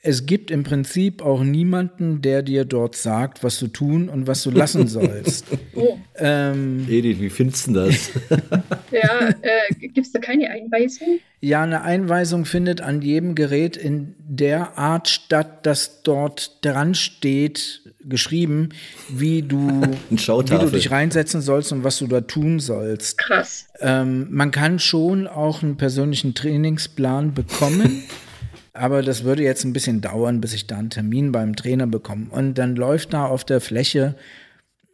es gibt im Prinzip auch niemanden, der dir dort sagt, was du tun und was du lassen sollst. Oh. ähm, Edith, wie findest du das? Ja, äh, gibt es da keine Einweisung? Ja, eine Einweisung findet an jedem Gerät in der Art statt, dass dort dran steht, geschrieben, wie du, wie du dich reinsetzen sollst und was du da tun sollst. Krass. Ähm, man kann schon auch einen persönlichen Trainingsplan bekommen, aber das würde jetzt ein bisschen dauern, bis ich da einen Termin beim Trainer bekomme. Und dann läuft da auf der Fläche,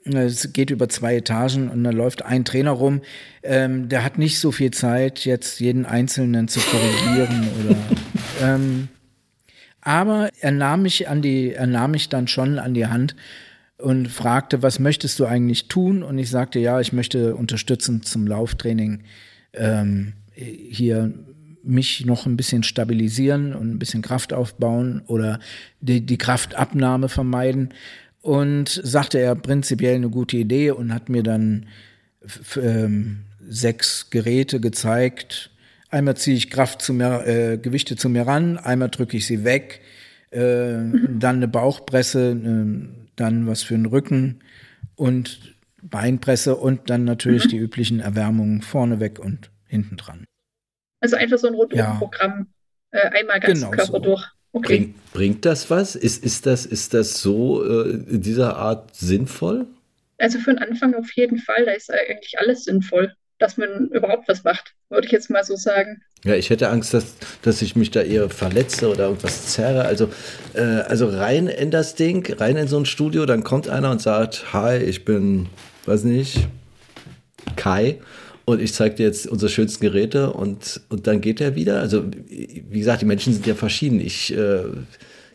es geht über zwei Etagen und dann läuft ein Trainer rum, ähm, der hat nicht so viel Zeit, jetzt jeden Einzelnen zu korrigieren oder. Ähm, aber er nahm mich an die, er nahm mich dann schon an die Hand und fragte, was möchtest du eigentlich tun? Und ich sagte, ja, ich möchte unterstützend zum Lauftraining ähm, hier mich noch ein bisschen stabilisieren und ein bisschen Kraft aufbauen oder die, die Kraftabnahme vermeiden. Und sagte er prinzipiell eine gute Idee und hat mir dann ähm, sechs Geräte gezeigt. Einmal ziehe ich Kraft zu mir, äh, Gewichte zu mir ran, einmal drücke ich sie weg, äh, dann eine Bauchpresse, äh, dann was für den Rücken und Beinpresse und dann natürlich die üblichen Erwärmungen vorne weg und hinten dran. Also einfach so ein Ja. Rundumprogramm. Äh, einmal ganz Genau Körper so. durch. Okay. Bringt, bringt das was? Ist, ist, das, ist das so äh, in dieser Art sinnvoll? Also für den Anfang auf jeden Fall, da ist eigentlich alles sinnvoll, dass man überhaupt was macht, würde ich jetzt mal so sagen. Ja, ich hätte Angst, dass, dass ich mich da eher verletze oder irgendwas zerre. Also, äh, also rein in das Ding, rein in so ein Studio, dann kommt einer und sagt, hi, ich bin, weiß nicht, Kai und ich zeige dir jetzt unsere schönsten Geräte und, und dann geht er wieder. Also, wie gesagt, die Menschen sind ja verschieden. Ich äh,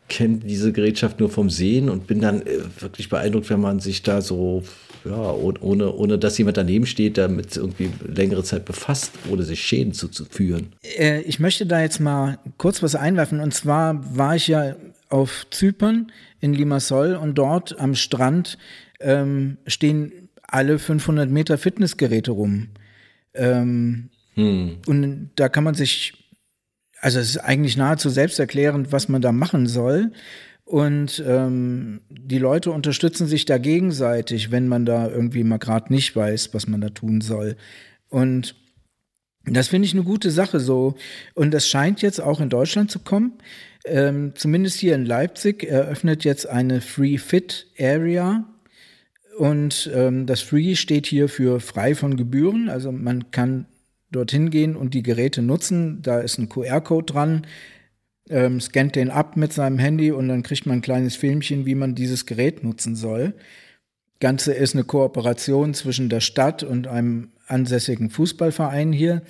kenne diese Gerätschaft nur vom Sehen und bin dann äh, wirklich beeindruckt, wenn man sich da so, ja, oh- ohne, ohne dass jemand daneben steht, damit irgendwie längere Zeit befasst, ohne sich Schäden zuzuführen. Äh, ich möchte da jetzt mal kurz was einwerfen. Und zwar war ich ja auf Zypern in Limassol und dort am Strand ähm, stehen alle 500 Meter Fitnessgeräte rum. Ähm, Und da kann man sich, also es ist eigentlich nahezu selbsterklärend, was man da machen soll. Und ähm, die Leute unterstützen sich da gegenseitig, wenn man da irgendwie mal gerade nicht weiß, was man da tun soll. Und das finde ich eine gute Sache so. Und das scheint jetzt auch in Deutschland zu kommen. Ähm, zumindest hier in Leipzig eröffnet jetzt eine Free Fit Area. Und ähm, das Free steht hier für frei von Gebühren. Also man kann dorthin gehen und die Geräte nutzen. Da ist ein QR-Code dran, ähm, scannt den ab mit seinem Handy und dann kriegt man ein kleines Filmchen, wie man dieses Gerät nutzen soll. Ganze ist eine Kooperation zwischen der Stadt und einem ansässigen Fußballverein hier.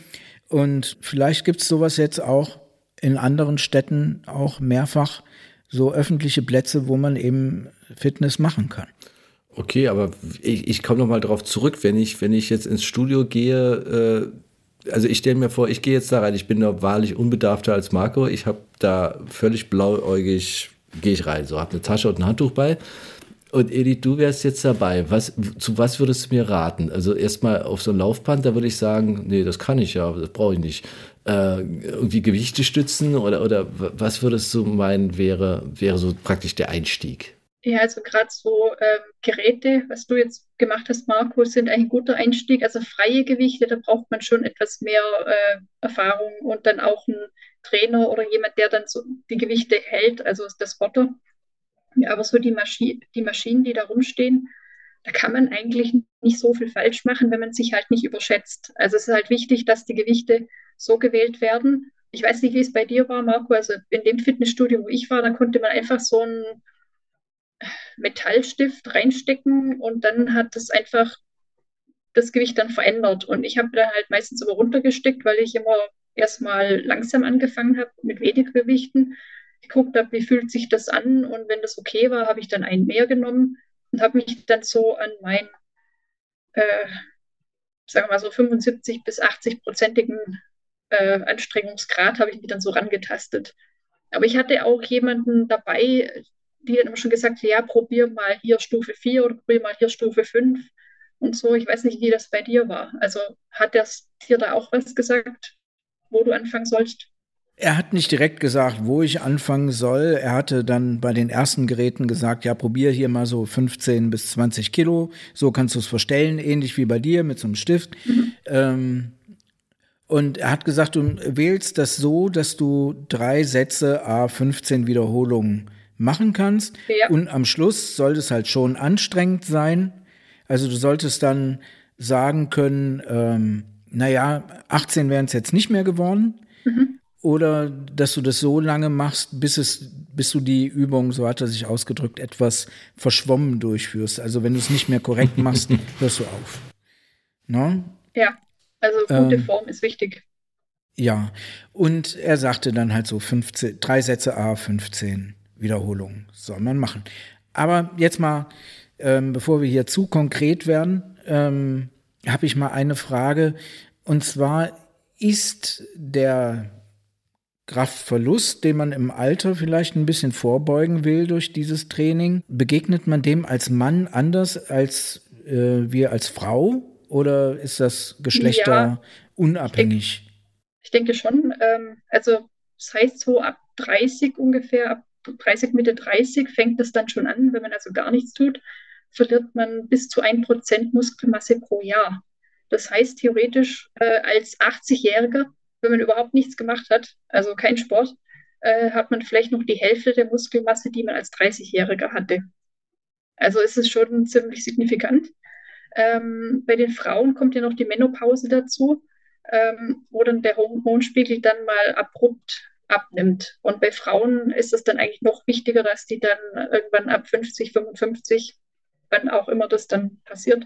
Und vielleicht gibt es sowas jetzt auch in anderen Städten auch mehrfach so öffentliche Plätze, wo man eben Fitness machen kann. Okay, aber ich, ich komme noch mal drauf zurück, wenn ich, wenn ich jetzt ins Studio gehe, äh, also ich stelle mir vor, ich gehe jetzt da rein, ich bin da wahrlich unbedarfter als Marco, ich habe da völlig blauäugig, gehe ich rein, so habe eine Tasche und ein Handtuch bei. Und Edith, du wärst jetzt dabei. Was, zu was würdest du mir raten? Also erstmal auf so ein Laufband, da würde ich sagen, nee, das kann ich ja, das brauche ich nicht. Äh, irgendwie Gewichte stützen oder, oder was würdest du meinen, wäre, wäre so praktisch der Einstieg? Ja, also gerade so ähm, Geräte, was du jetzt gemacht hast, Marco, sind ein guter Einstieg. Also freie Gewichte, da braucht man schon etwas mehr äh, Erfahrung und dann auch ein Trainer oder jemand, der dann so die Gewichte hält, also das Spotter. Ja, aber so die, Maschi die Maschinen, die da rumstehen, da kann man eigentlich nicht so viel falsch machen, wenn man sich halt nicht überschätzt. Also es ist halt wichtig, dass die Gewichte so gewählt werden. Ich weiß nicht, wie es bei dir war, Marco. Also in dem Fitnessstudio, wo ich war, da konnte man einfach so ein Metallstift reinstecken und dann hat das einfach das Gewicht dann verändert. Und ich habe dann halt meistens immer runtergesteckt, weil ich immer erstmal langsam angefangen habe mit weniger Gewichten. Geguckt habe, wie fühlt sich das an und wenn das okay war, habe ich dann einen mehr genommen und habe mich dann so an meinen, äh, sagen wir mal so 75 bis 80 prozentigen äh, Anstrengungsgrad habe ich mich dann so rangetastet. Aber ich hatte auch jemanden dabei, die dann immer schon gesagt, ja, probier mal hier Stufe 4 oder probier mal hier Stufe 5 und so. Ich weiß nicht, wie das bei dir war. Also hat das dir da auch was gesagt, wo du anfangen sollst? Er hat nicht direkt gesagt, wo ich anfangen soll. Er hatte dann bei den ersten Geräten gesagt, ja, probier hier mal so 15 bis 20 Kilo. So kannst du es verstellen, ähnlich wie bei dir mit so einem Stift. Mhm. Ähm, und er hat gesagt, du wählst das so, dass du drei Sätze a 15 Wiederholungen machen kannst. Ja. Und am Schluss soll es halt schon anstrengend sein. Also du solltest dann sagen können, ähm, naja, 18 wären es jetzt nicht mehr geworden. Mhm. Oder dass du das so lange machst, bis es, bis du die Übung, so hat er sich ausgedrückt, etwas verschwommen durchführst. Also wenn du es nicht mehr korrekt machst, hörst du auf. No? Ja, also gute ähm, Form ist wichtig. Ja, und er sagte dann halt so 15, drei Sätze A, 15 Wiederholungen soll man machen. Aber jetzt mal, ähm, bevor wir hier zu konkret werden, ähm, habe ich mal eine Frage. Und zwar ist der Kraftverlust, den man im Alter vielleicht ein bisschen vorbeugen will durch dieses Training, begegnet man dem als Mann anders als äh, wir als Frau? Oder ist das geschlechterunabhängig? Ja, ich, denke, ich denke schon. Ähm, also das heißt so ab 30 ungefähr, ab 30, Mitte 30 fängt das dann schon an, wenn man also gar nichts tut, verliert man bis zu 1% Muskelmasse pro Jahr. Das heißt theoretisch äh, als 80-Jähriger, wenn man überhaupt nichts gemacht hat, also kein Sport, äh, hat man vielleicht noch die Hälfte der Muskelmasse, die man als 30-Jähriger hatte. Also ist es schon ziemlich signifikant. Ähm, bei den Frauen kommt ja noch die Menopause dazu, ähm, wo dann der Hormonspiegel dann mal abrupt abnimmt. Und bei Frauen ist es dann eigentlich noch wichtiger, dass die dann irgendwann ab 50, 55, wann auch immer das dann passiert,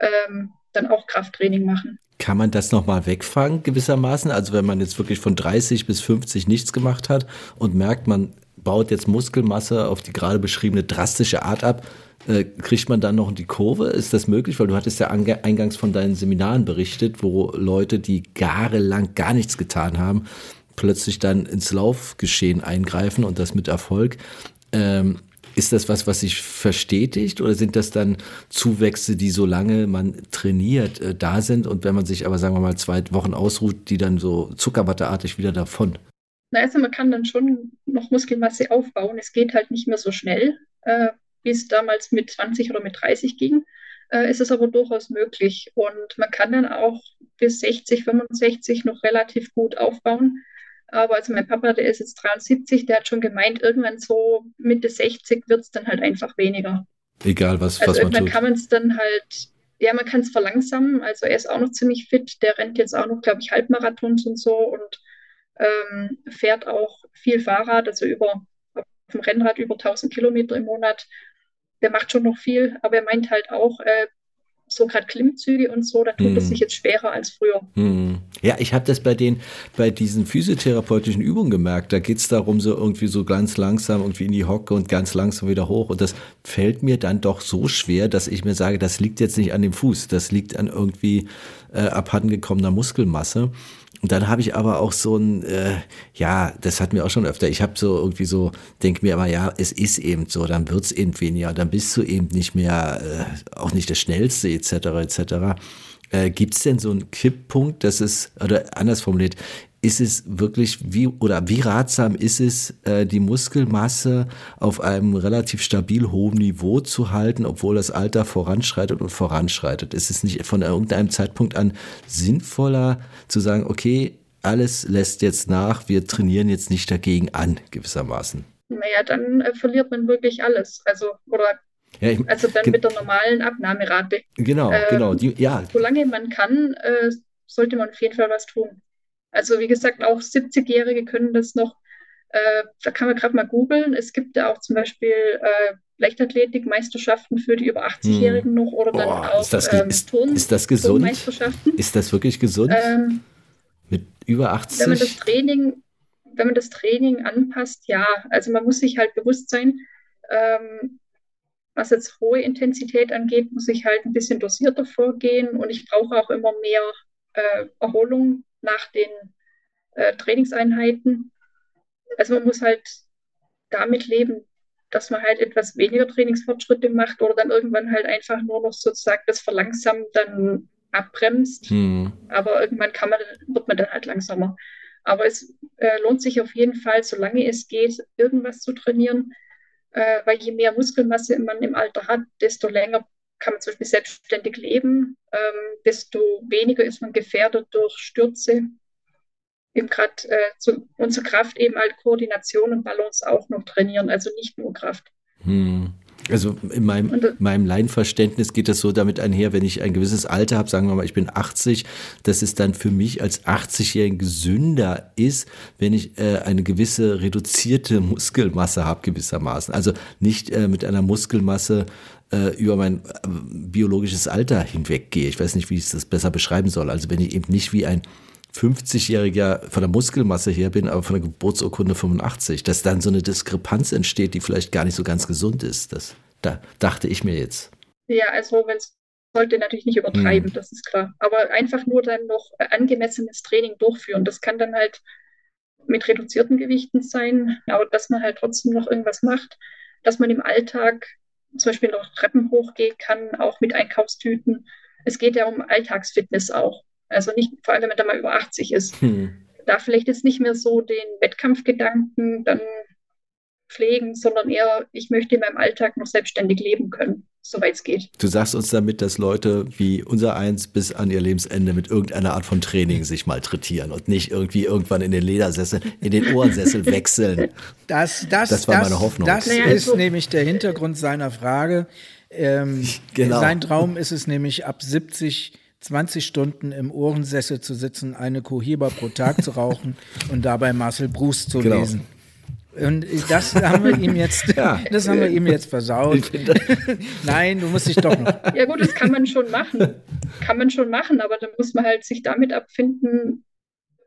ähm, dann auch Krafttraining machen. Kann man das nochmal wegfangen gewissermaßen? Also wenn man jetzt wirklich von 30 bis 50 nichts gemacht hat und merkt, man baut jetzt Muskelmasse auf die gerade beschriebene drastische Art ab, äh, kriegt man dann noch die Kurve? Ist das möglich? Weil du hattest ja eingangs von deinen Seminaren berichtet, wo Leute, die jahrelang gar nichts getan haben, plötzlich dann ins Laufgeschehen eingreifen und das mit Erfolg. Ähm, ist das was, was sich verstetigt oder sind das dann Zuwächse, die solange man trainiert äh, da sind und wenn man sich aber, sagen wir mal, zwei Wochen ausruht, die dann so zuckerwatteartig wieder davon? Na, also man kann dann schon noch Muskelmasse aufbauen. Es geht halt nicht mehr so schnell, äh, wie es damals mit 20 oder mit 30 ging. Äh, ist es aber durchaus möglich. Und man kann dann auch bis 60, 65 noch relativ gut aufbauen. Aber also mein Papa, der ist jetzt 73, der hat schon gemeint, irgendwann so Mitte 60 wird es dann halt einfach weniger. Egal, was, also was man tut. kann man es dann halt, ja, man kann es verlangsamen. Also er ist auch noch ziemlich fit. Der rennt jetzt auch noch, glaube ich, Halbmarathons und so und ähm, fährt auch viel Fahrrad, also über auf dem Rennrad über 1000 Kilometer im Monat. Der macht schon noch viel, aber er meint halt auch, äh, so gerade Klimmzüge und so, da tut hm. es sich jetzt schwerer als früher. Hm. Ja, ich habe das bei den, bei diesen physiotherapeutischen Übungen gemerkt. Da geht es darum, so irgendwie so ganz langsam irgendwie in die Hocke und ganz langsam wieder hoch. Und das fällt mir dann doch so schwer, dass ich mir sage, das liegt jetzt nicht an dem Fuß, das liegt an irgendwie äh, abhandengekommener Muskelmasse. Und dann habe ich aber auch so ein, äh, ja, das hatten wir auch schon öfter. Ich habe so irgendwie so, denke mir aber, ja, es ist eben so, dann wird's eben weniger, dann bist du eben nicht mehr, äh, auch nicht der Schnellste, etc., etc. Äh, Gibt es denn so einen Kipppunkt, dass es, oder anders formuliert, ist es wirklich wie oder wie ratsam ist es, äh, die Muskelmasse auf einem relativ stabil hohen Niveau zu halten, obwohl das Alter voranschreitet und voranschreitet? Ist es nicht von irgendeinem Zeitpunkt an sinnvoller zu sagen, okay, alles lässt jetzt nach, wir trainieren jetzt nicht dagegen an, gewissermaßen? Naja, dann äh, verliert man wirklich alles. Also, oder Ja, ich, also dann mit der normalen Abnahmerate. genau, ähm, genau, die, ja, Solange man kann, äh, sollte man auf jeden Fall was tun. Also wie gesagt, auch 70-Jährige können das noch. Äh, da kann man gerade mal googeln. Es gibt ja auch zum Beispiel äh, Leichtathletik-Meisterschaften für die über 80-Jährigen noch oder dann Boah, auch ist das, ähm, ist, Turn ist das gesund? Turnmeisterschaften. Ist das wirklich gesund? Ähm, Mit über wenn man das 80? Training, wenn man das Training anpasst, ja. Also man muss sich halt bewusst sein, ähm, was jetzt hohe Intensität angeht, muss ich halt ein bisschen dosierter vorgehen und ich brauche auch immer mehr äh, Erholung nach den äh, Trainingseinheiten. Also man muss halt damit leben, dass man halt etwas weniger Trainingsfortschritte macht oder dann irgendwann halt einfach nur noch sozusagen das verlangsamt dann abbremst. Hm. Aber irgendwann kann man, wird man dann halt langsamer. Aber es äh, lohnt sich auf jeden Fall, solange es geht, irgendwas zu trainieren, äh, weil je mehr Muskelmasse man im Alter hat, desto länger kann man zum Beispiel selbstständig leben, ähm, desto weniger ist man gefährdet durch Stürze. Eben gerade äh, zu, unsere Kraft eben halt Koordination und Balance auch noch trainieren, also nicht nur Kraft. Hm. Also in meinem, Und, äh, meinem Laienverständnis geht das so damit einher, wenn ich ein gewisses Alter habe, sagen wir mal, ich bin 80, dass es dann für mich als 80-Jährigen gesünder ist, wenn ich äh, eine gewisse reduzierte Muskelmasse habe gewissermaßen. Also nicht äh, mit einer Muskelmasse äh, über mein äh, biologisches Alter hinweggehe. Ich weiß nicht, wie ich das besser beschreiben soll. Also wenn ich eben nicht wie ein 50-Jähriger von der Muskelmasse her bin, aber von der Geburtsurkunde 85, dass dann so eine Diskrepanz entsteht, die vielleicht gar nicht so ganz gesund ist. Das da dachte ich mir jetzt. Ja, also wenn es sollte natürlich nicht übertreiben, Hm. das ist klar. Aber einfach nur dann noch äh, angemessenes Training durchführen. Das kann dann halt mit reduzierten Gewichten sein, aber dass man halt trotzdem noch irgendwas macht, dass man im Alltag zum Beispiel noch Treppen hochgehen kann, auch mit Einkaufstüten. Es geht ja um Alltagsfitness auch. Also nicht, vor allem wenn man da mal über 80 ist. Hm. Da vielleicht jetzt nicht mehr so den Wettkampfgedanken dann pflegen, sondern eher, ich möchte in meinem Alltag noch selbstständig leben können, soweit es geht. Du sagst uns damit, dass Leute wie unser eins bis an ihr Lebensende mit irgendeiner Art von Training sich malträtieren und nicht irgendwie irgendwann in den Ledersessel, in den Ohrensessel wechseln. Das, das, Das war meine Hoffnung. Das Naja, ist also- nämlich der Hintergrund seiner Frage. Ähm, Genau. Sein Traum ist es nämlich, ab 70, 20 Stunden im Ohrensessel zu sitzen, eine Cohiba pro Tag zu rauchen und dabei Marcel Bruce zu Genau. lesen. Und das haben wir ihm jetzt, Ja. das haben wir ihm jetzt versaut. Nein, du musst dich doch noch. Ja gut, das kann man schon machen. Kann man schon machen, aber dann muss man halt sich damit abfinden,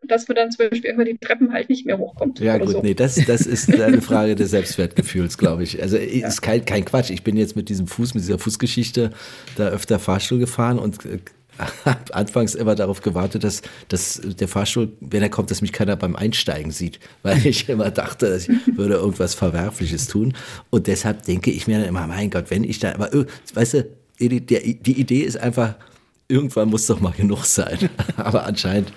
dass man dann zum Beispiel irgendwann die Treppen halt nicht mehr hochkommt. Ja oder gut, so. nee, das, das ist eine Frage des Selbstwertgefühls, glaube ich. Also ist kein, kein Quatsch. Ich bin jetzt mit diesem Fuß, mit dieser Fußgeschichte da öfter Fahrstuhl gefahren und äh, habe anfangs immer darauf gewartet, dass, dass der Fahrstuhl, wenn er kommt, dass mich keiner beim Einsteigen sieht, weil ich immer dachte, ich würde irgendwas Verwerfliches tun. Und deshalb denke ich mir dann immer, mein Gott, wenn ich da, aber weißt du, die, die Idee ist einfach, irgendwann muss doch mal genug sein. aber anscheinend,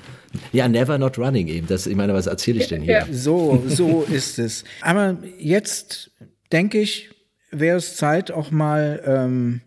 ja, never not running eben. Das, ich meine, was erzähle ich denn hier? So, so ist es. Aber jetzt denke ich, wäre es Zeit, auch mal ähm,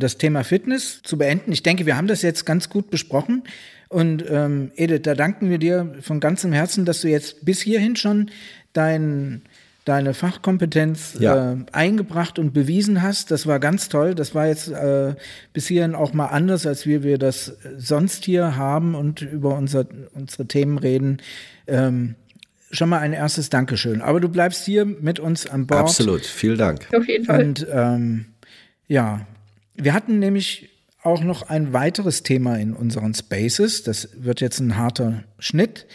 das Thema Fitness zu beenden. Ich denke, wir haben das jetzt ganz gut besprochen. Und ähm, Edith, da danken wir dir von ganzem Herzen, dass du jetzt bis hierhin schon dein, deine Fachkompetenz Ja. äh, eingebracht und bewiesen hast. Das war ganz toll. Das war jetzt äh, bis hierhin auch mal anders, als wie wir das sonst hier haben und über unser, unsere Themen reden. Ähm, schon mal ein erstes Dankeschön. Aber du bleibst hier mit uns an Bord. Absolut, vielen Dank. Auf jeden Fall. Und ähm, ja, wir hatten nämlich auch noch ein weiteres Thema in unseren Spaces. Das wird jetzt ein harter Schnitt.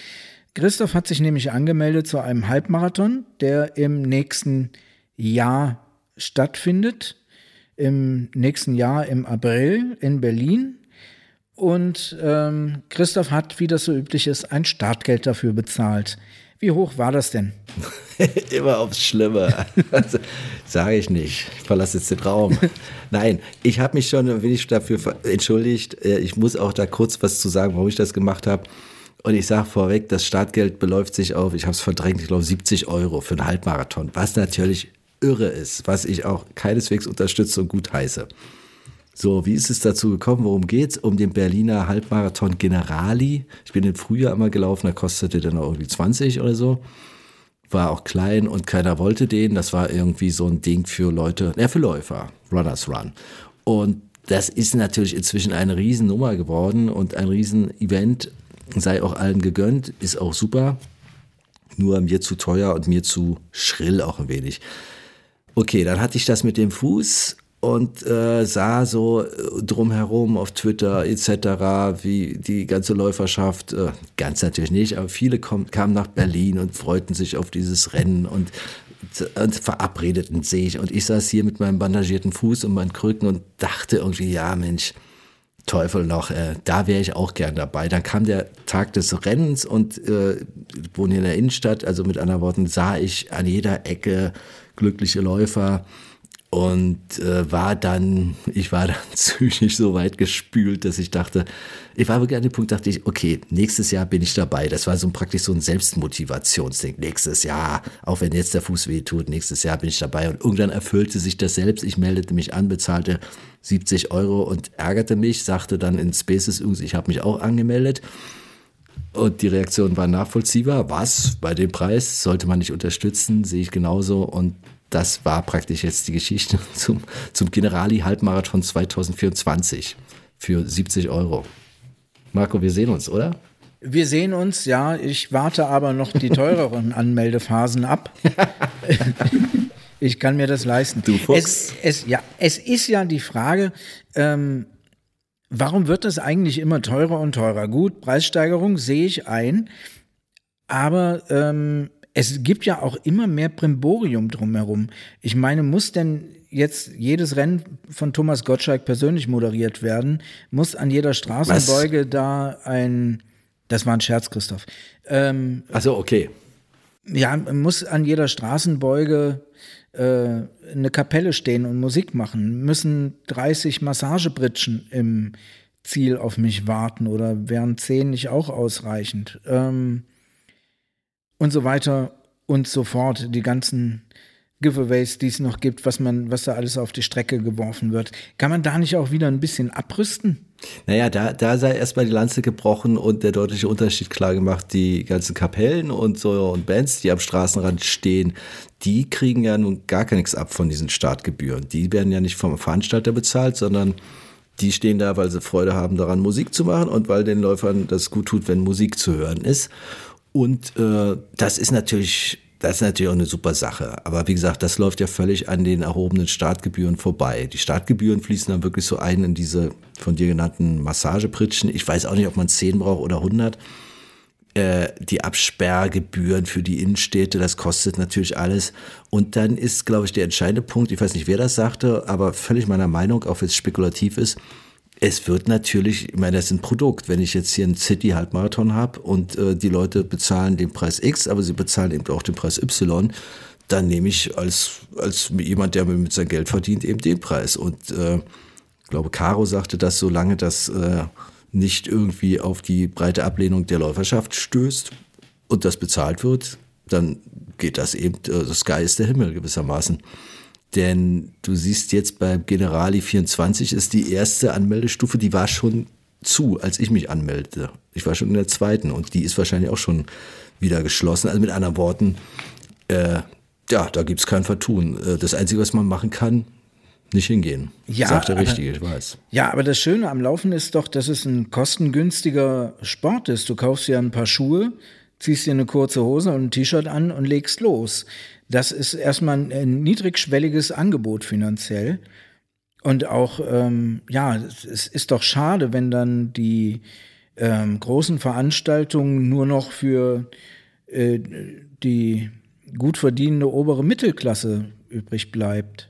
Christoph hat sich nämlich angemeldet zu einem Halbmarathon, der im nächsten Jahr stattfindet. Im nächsten Jahr im April in Berlin. Und ähm, Christoph hat, wie das so üblich ist, ein Startgeld dafür bezahlt. Wie hoch war das denn? Immer aufs Schlimme. Also, Sage ich nicht. Ich verlasse jetzt den Raum. Nein, ich habe mich schon ein wenig dafür entschuldigt. Äh, Ich muss auch da kurz was zu sagen, warum ich das gemacht habe. Und ich sage vorweg, das Startgeld beläuft sich auf, ich habe es verdrängt, ich glaube 70 Euro für einen Halbmarathon, was natürlich irre ist, was ich auch keineswegs unterstütze und gut heiße. So, wie ist es dazu gekommen? Worum geht's? Um den Berliner Halbmarathon Generali. Ich bin im Frühjahr immer gelaufen, da kostete der noch irgendwie 20 oder so. War auch klein und keiner wollte den. Das war irgendwie so ein Ding für Leute, ja, für Läufer. Runners Run. Und das ist natürlich inzwischen eine Riesennummer geworden und ein Riesen-Event. Sei auch allen gegönnt, ist auch super. Nur mir zu teuer und mir zu schrill auch ein wenig. Okay, dann hatte ich das mit dem Fuß und äh, sah so äh, drumherum auf Twitter etc., wie die ganze Läuferschaft, äh, ganz natürlich nicht, aber viele kom kamen nach Berlin und freuten sich auf dieses Rennen und, und verabredeten sich. Und ich saß hier mit meinem bandagierten Fuß und meinen Krücken und dachte irgendwie, ja Mensch, Teufel noch, äh, da wäre ich auch gern dabei. Dann kam der Tag des Rennens und äh, wohne in der Innenstadt, also mit anderen Worten sah ich an jeder Ecke glückliche Läufer und äh, war dann, ich war dann psychisch so weit gespült, dass ich dachte, ich war wirklich an dem Punkt, dachte ich, okay, nächstes Jahr bin ich dabei. Das war so praktisch so ein Selbstmotivationsding. Nächstes Jahr, auch wenn jetzt der Fuß weh tut, nächstes Jahr bin ich dabei. Und irgendwann erfüllte sich das selbst. Ich meldete mich an, bezahlte 70 Euro und ärgerte mich, sagte dann in Spaces, ich habe mich auch angemeldet. Und die Reaktion war nachvollziehbar. Was? Bei dem Preis sollte man nicht unterstützen, sehe ich genauso. Und das war praktisch jetzt die Geschichte zum, zum Generali-Halbmarathon 2024 für 70 Euro. Marco, wir sehen uns, oder? Wir sehen uns, ja. Ich warte aber noch die teureren Anmeldephasen ab. ich kann mir das leisten. Du Fuchs. Es, es, ja, es ist ja die Frage, ähm, warum wird das eigentlich immer teurer und teurer? Gut, Preissteigerung sehe ich ein, aber ähm, es gibt ja auch immer mehr Brimborium drumherum. Ich meine, muss denn jetzt jedes Rennen von Thomas Gottschalk persönlich moderiert werden? Muss an jeder Straßenbeuge da ein, das war ein Scherz, Christoph, ähm, Achso, okay. ja, muss an jeder Straßenbeuge äh, eine Kapelle stehen und Musik machen? Müssen 30 Massagebritschen im Ziel auf mich warten oder wären 10 nicht auch ausreichend? Ähm, und so weiter und so fort. Die ganzen Giveaways, die es noch gibt, was man, was da alles auf die Strecke geworfen wird. Kann man da nicht auch wieder ein bisschen abrüsten? Naja, da, da sei erstmal die Lanze gebrochen und der deutliche Unterschied klar gemacht. Die ganzen Kapellen und so und Bands, die am Straßenrand stehen, die kriegen ja nun gar nichts ab von diesen Startgebühren. Die werden ja nicht vom Veranstalter bezahlt, sondern die stehen da, weil sie Freude haben daran, Musik zu machen und weil den Läufern das gut tut, wenn Musik zu hören ist. Und äh, das ist natürlich, das ist natürlich auch eine super Sache. Aber wie gesagt, das läuft ja völlig an den erhobenen Startgebühren vorbei. Die Startgebühren fließen dann wirklich so ein in diese von dir genannten Massagepritschen. Ich weiß auch nicht, ob man 10 braucht oder 100. Äh, die Absperrgebühren für die Innenstädte, das kostet natürlich alles. Und dann ist, glaube ich, der entscheidende Punkt, ich weiß nicht, wer das sagte, aber völlig meiner Meinung, auch wenn es spekulativ ist, es wird natürlich, ich meine, das ist ein Produkt. Wenn ich jetzt hier einen City-Halbmarathon habe und äh, die Leute bezahlen den Preis X, aber sie bezahlen eben auch den Preis Y, dann nehme ich als, als jemand, der mit seinem Geld verdient, eben den Preis. Und äh, ich glaube, Caro sagte das, solange das äh, nicht irgendwie auf die breite Ablehnung der Läuferschaft stößt und das bezahlt wird, dann geht das eben, äh, das Sky ist der Himmel gewissermaßen. Denn du siehst jetzt beim Generali 24 ist die erste Anmeldestufe, die war schon zu, als ich mich anmeldete. Ich war schon in der zweiten und die ist wahrscheinlich auch schon wieder geschlossen. Also mit anderen Worten, äh, ja, da gibt's kein Vertun. Äh, Das Einzige, was man machen kann, nicht hingehen. Ja, Sagt der aber- Richtige, ich weiß. Ja, aber das Schöne am Laufen ist doch, dass es ein kostengünstiger Sport ist. Du kaufst dir ein paar Schuhe, ziehst dir eine kurze Hose und ein T-Shirt an und legst los. Das ist erstmal ein, ein niedrigschwelliges Angebot finanziell. Und auch, ähm, ja, es- ist doch schade, wenn dann die ähm, großen Veranstaltungen nur noch für äh, die gut verdienende obere Mittelklasse übrig bleibt.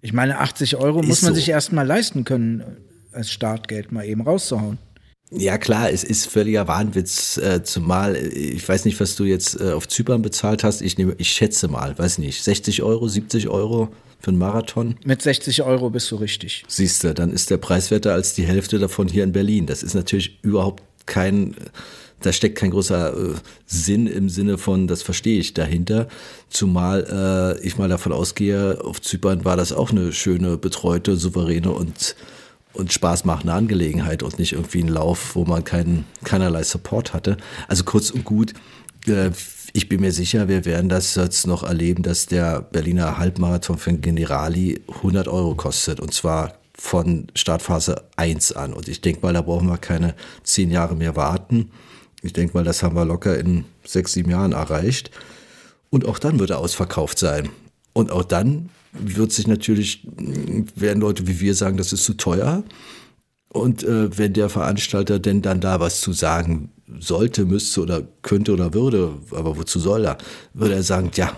Ich meine, 80 Euro muss Ist man so. sich erstmal leisten können als Startgeld mal eben rauszuhauen. Ja klar, es ist völliger Wahnwitz, äh, zumal äh, ich weiß nicht, was du jetzt äh, auf Zypern bezahlt hast. Ich nehme, ich schätze mal, weiß nicht, 60 Euro, 70 Euro für einen Marathon. Mit 60 Euro bist du richtig. Siehst du, dann ist der preiswerter als die Hälfte davon hier in Berlin. Das ist natürlich überhaupt kein, da steckt kein großer äh, Sinn im Sinne von, das verstehe ich dahinter. Zumal äh, ich mal davon ausgehe, auf Zypern war das auch eine schöne, betreute, souveräne und und spaßmachende Angelegenheit und nicht irgendwie ein Lauf, wo man keinen, keinerlei Support hatte. Also kurz und gut, äh, ich bin mir sicher, wir werden das jetzt noch erleben, dass der Berliner Halbmarathon den Generali 100 Euro kostet und zwar von Startphase 1 an. Und ich denke mal, da brauchen wir keine zehn Jahre mehr warten. Ich denke mal, das haben wir locker in sechs, sieben Jahren erreicht. Und auch dann wird er ausverkauft sein. Und auch dann wird sich natürlich, werden Leute wie wir sagen, das ist zu teuer. Und äh, wenn der Veranstalter denn dann da was zu sagen sollte, müsste oder könnte oder würde, aber wozu soll er, würde er sagen, ja,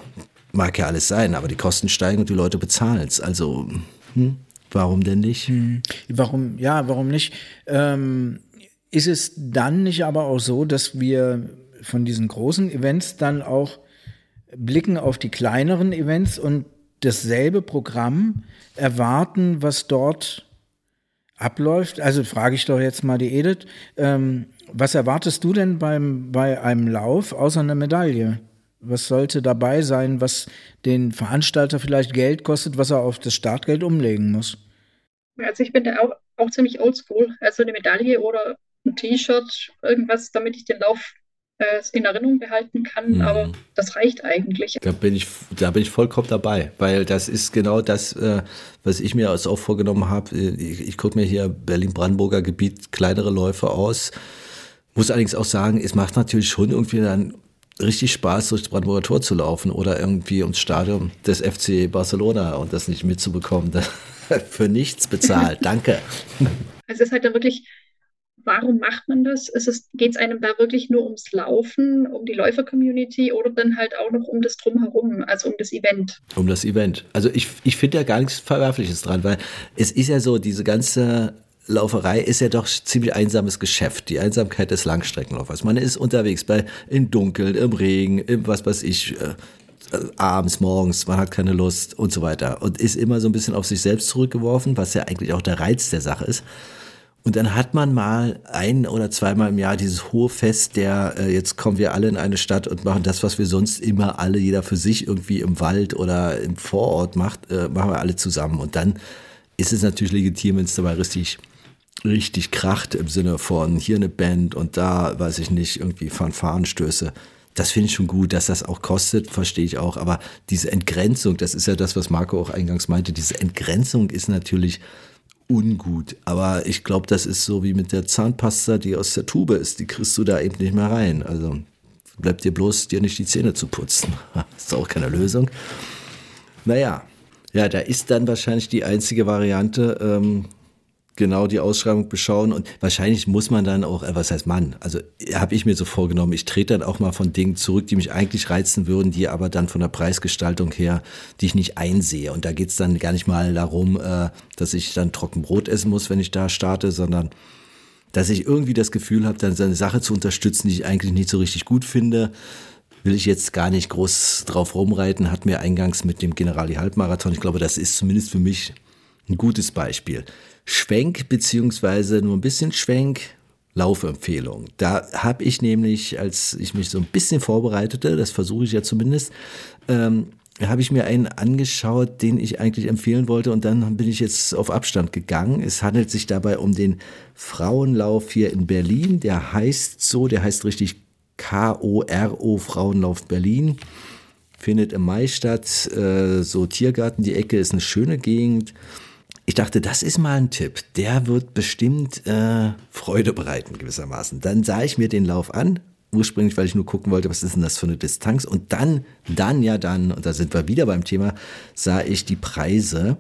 mag ja alles sein, aber die Kosten steigen und die Leute bezahlen es. Also, hm, warum denn nicht? Hm, warum, ja, warum nicht? Ähm, ist es dann nicht aber auch so, dass wir von diesen großen Events dann auch blicken auf die kleineren Events und dasselbe Programm erwarten, was dort abläuft? Also frage ich doch jetzt mal die Edith, ähm, was erwartest du denn beim, bei einem Lauf außer einer Medaille? Was sollte dabei sein, was den Veranstalter vielleicht Geld kostet, was er auf das Startgeld umlegen muss? Also ich bin da auch, auch ziemlich oldschool. Also eine Medaille oder ein T-Shirt, irgendwas, damit ich den Lauf äh, in Erinnerung behalten kann, mhm. aber das reicht eigentlich. Da bin ich, da bin ich vollkommen dabei, weil das ist genau das, äh, was ich mir auch vorgenommen habe. Ich, ich gucke mir hier Berlin-Brandenburger Gebiet kleinere Läufe aus. Muss allerdings auch sagen, es macht natürlich schon irgendwie dann richtig Spaß, durch das Brandenburger Tor zu laufen oder irgendwie ums Stadion des FC Barcelona und das nicht mitzubekommen. Für nichts bezahlt. Danke. Es ist halt dann wirklich warum macht man das? Geht es einem da wirklich nur ums Laufen, um die Läufer-Community oder dann halt auch noch um das Drumherum, also um das Event? Um das Event. Also ich, ich finde ja gar nichts Verwerfliches dran, weil es ist ja so, diese ganze Lauferei ist ja doch ziemlich einsames Geschäft, die Einsamkeit des Langstreckenlaufers. Man ist unterwegs bei in Dunkeln, im Regen, im was weiß ich, äh, abends, morgens, man hat keine Lust und so weiter und ist immer so ein bisschen auf sich selbst zurückgeworfen, was ja eigentlich auch der Reiz der Sache ist. Und dann hat man mal ein oder zweimal im Jahr dieses hohe Fest, der äh, jetzt kommen wir alle in eine Stadt und machen das, was wir sonst immer alle, jeder für sich irgendwie im Wald oder im Vorort macht, äh, machen wir alle zusammen. Und dann ist es natürlich legitim, wenn es dabei richtig, richtig kracht im Sinne von hier eine Band und da, weiß ich nicht, irgendwie Fanfarenstöße. Das finde ich schon gut, dass das auch kostet, verstehe ich auch. Aber diese Entgrenzung, das ist ja das, was Marco auch eingangs meinte, diese Entgrenzung ist natürlich ungut. Aber ich glaube, das ist so wie mit der Zahnpasta, die aus der Tube ist. Die kriegst du da eben nicht mehr rein. Also bleibt dir bloß, dir nicht die Zähne zu putzen. Ist auch keine Lösung. Naja, ja, da ist dann wahrscheinlich die einzige Variante, ähm, genau die Ausschreibung beschauen und wahrscheinlich muss man dann auch, äh, was heißt Mann, also habe ich mir so vorgenommen, ich trete dann auch mal von Dingen zurück, die mich eigentlich reizen würden, die aber dann von der Preisgestaltung her, die ich nicht einsehe. Und da geht's dann gar nicht mal darum, äh, dass ich dann trocken Brot essen muss, wenn ich da starte, sondern dass ich irgendwie das Gefühl habe, dann seine Sache zu unterstützen, die ich eigentlich nicht so richtig gut finde. Will ich jetzt gar nicht groß drauf rumreiten, hat mir eingangs mit dem Generali Halbmarathon, ich glaube, das ist zumindest für mich ein gutes Beispiel. Schwenk beziehungsweise nur ein bisschen Schwenk, Laufempfehlung. Da habe ich nämlich, als ich mich so ein bisschen vorbereitete, das versuche ich ja zumindest, ähm, habe ich mir einen angeschaut, den ich eigentlich empfehlen wollte und dann bin ich jetzt auf Abstand gegangen. Es handelt sich dabei um den Frauenlauf hier in Berlin. Der heißt so, der heißt richtig K-O-R-O Frauenlauf Berlin. Findet im Mai statt. Äh, so Tiergarten, die Ecke ist eine schöne Gegend ich dachte, das ist mal ein Tipp. Der wird bestimmt äh, Freude bereiten gewissermaßen. Dann sah ich mir den Lauf an, ursprünglich, weil ich nur gucken wollte, was ist denn das für eine Distanz. Und dann, dann ja dann, und da sind wir wieder beim Thema, sah ich die Preise.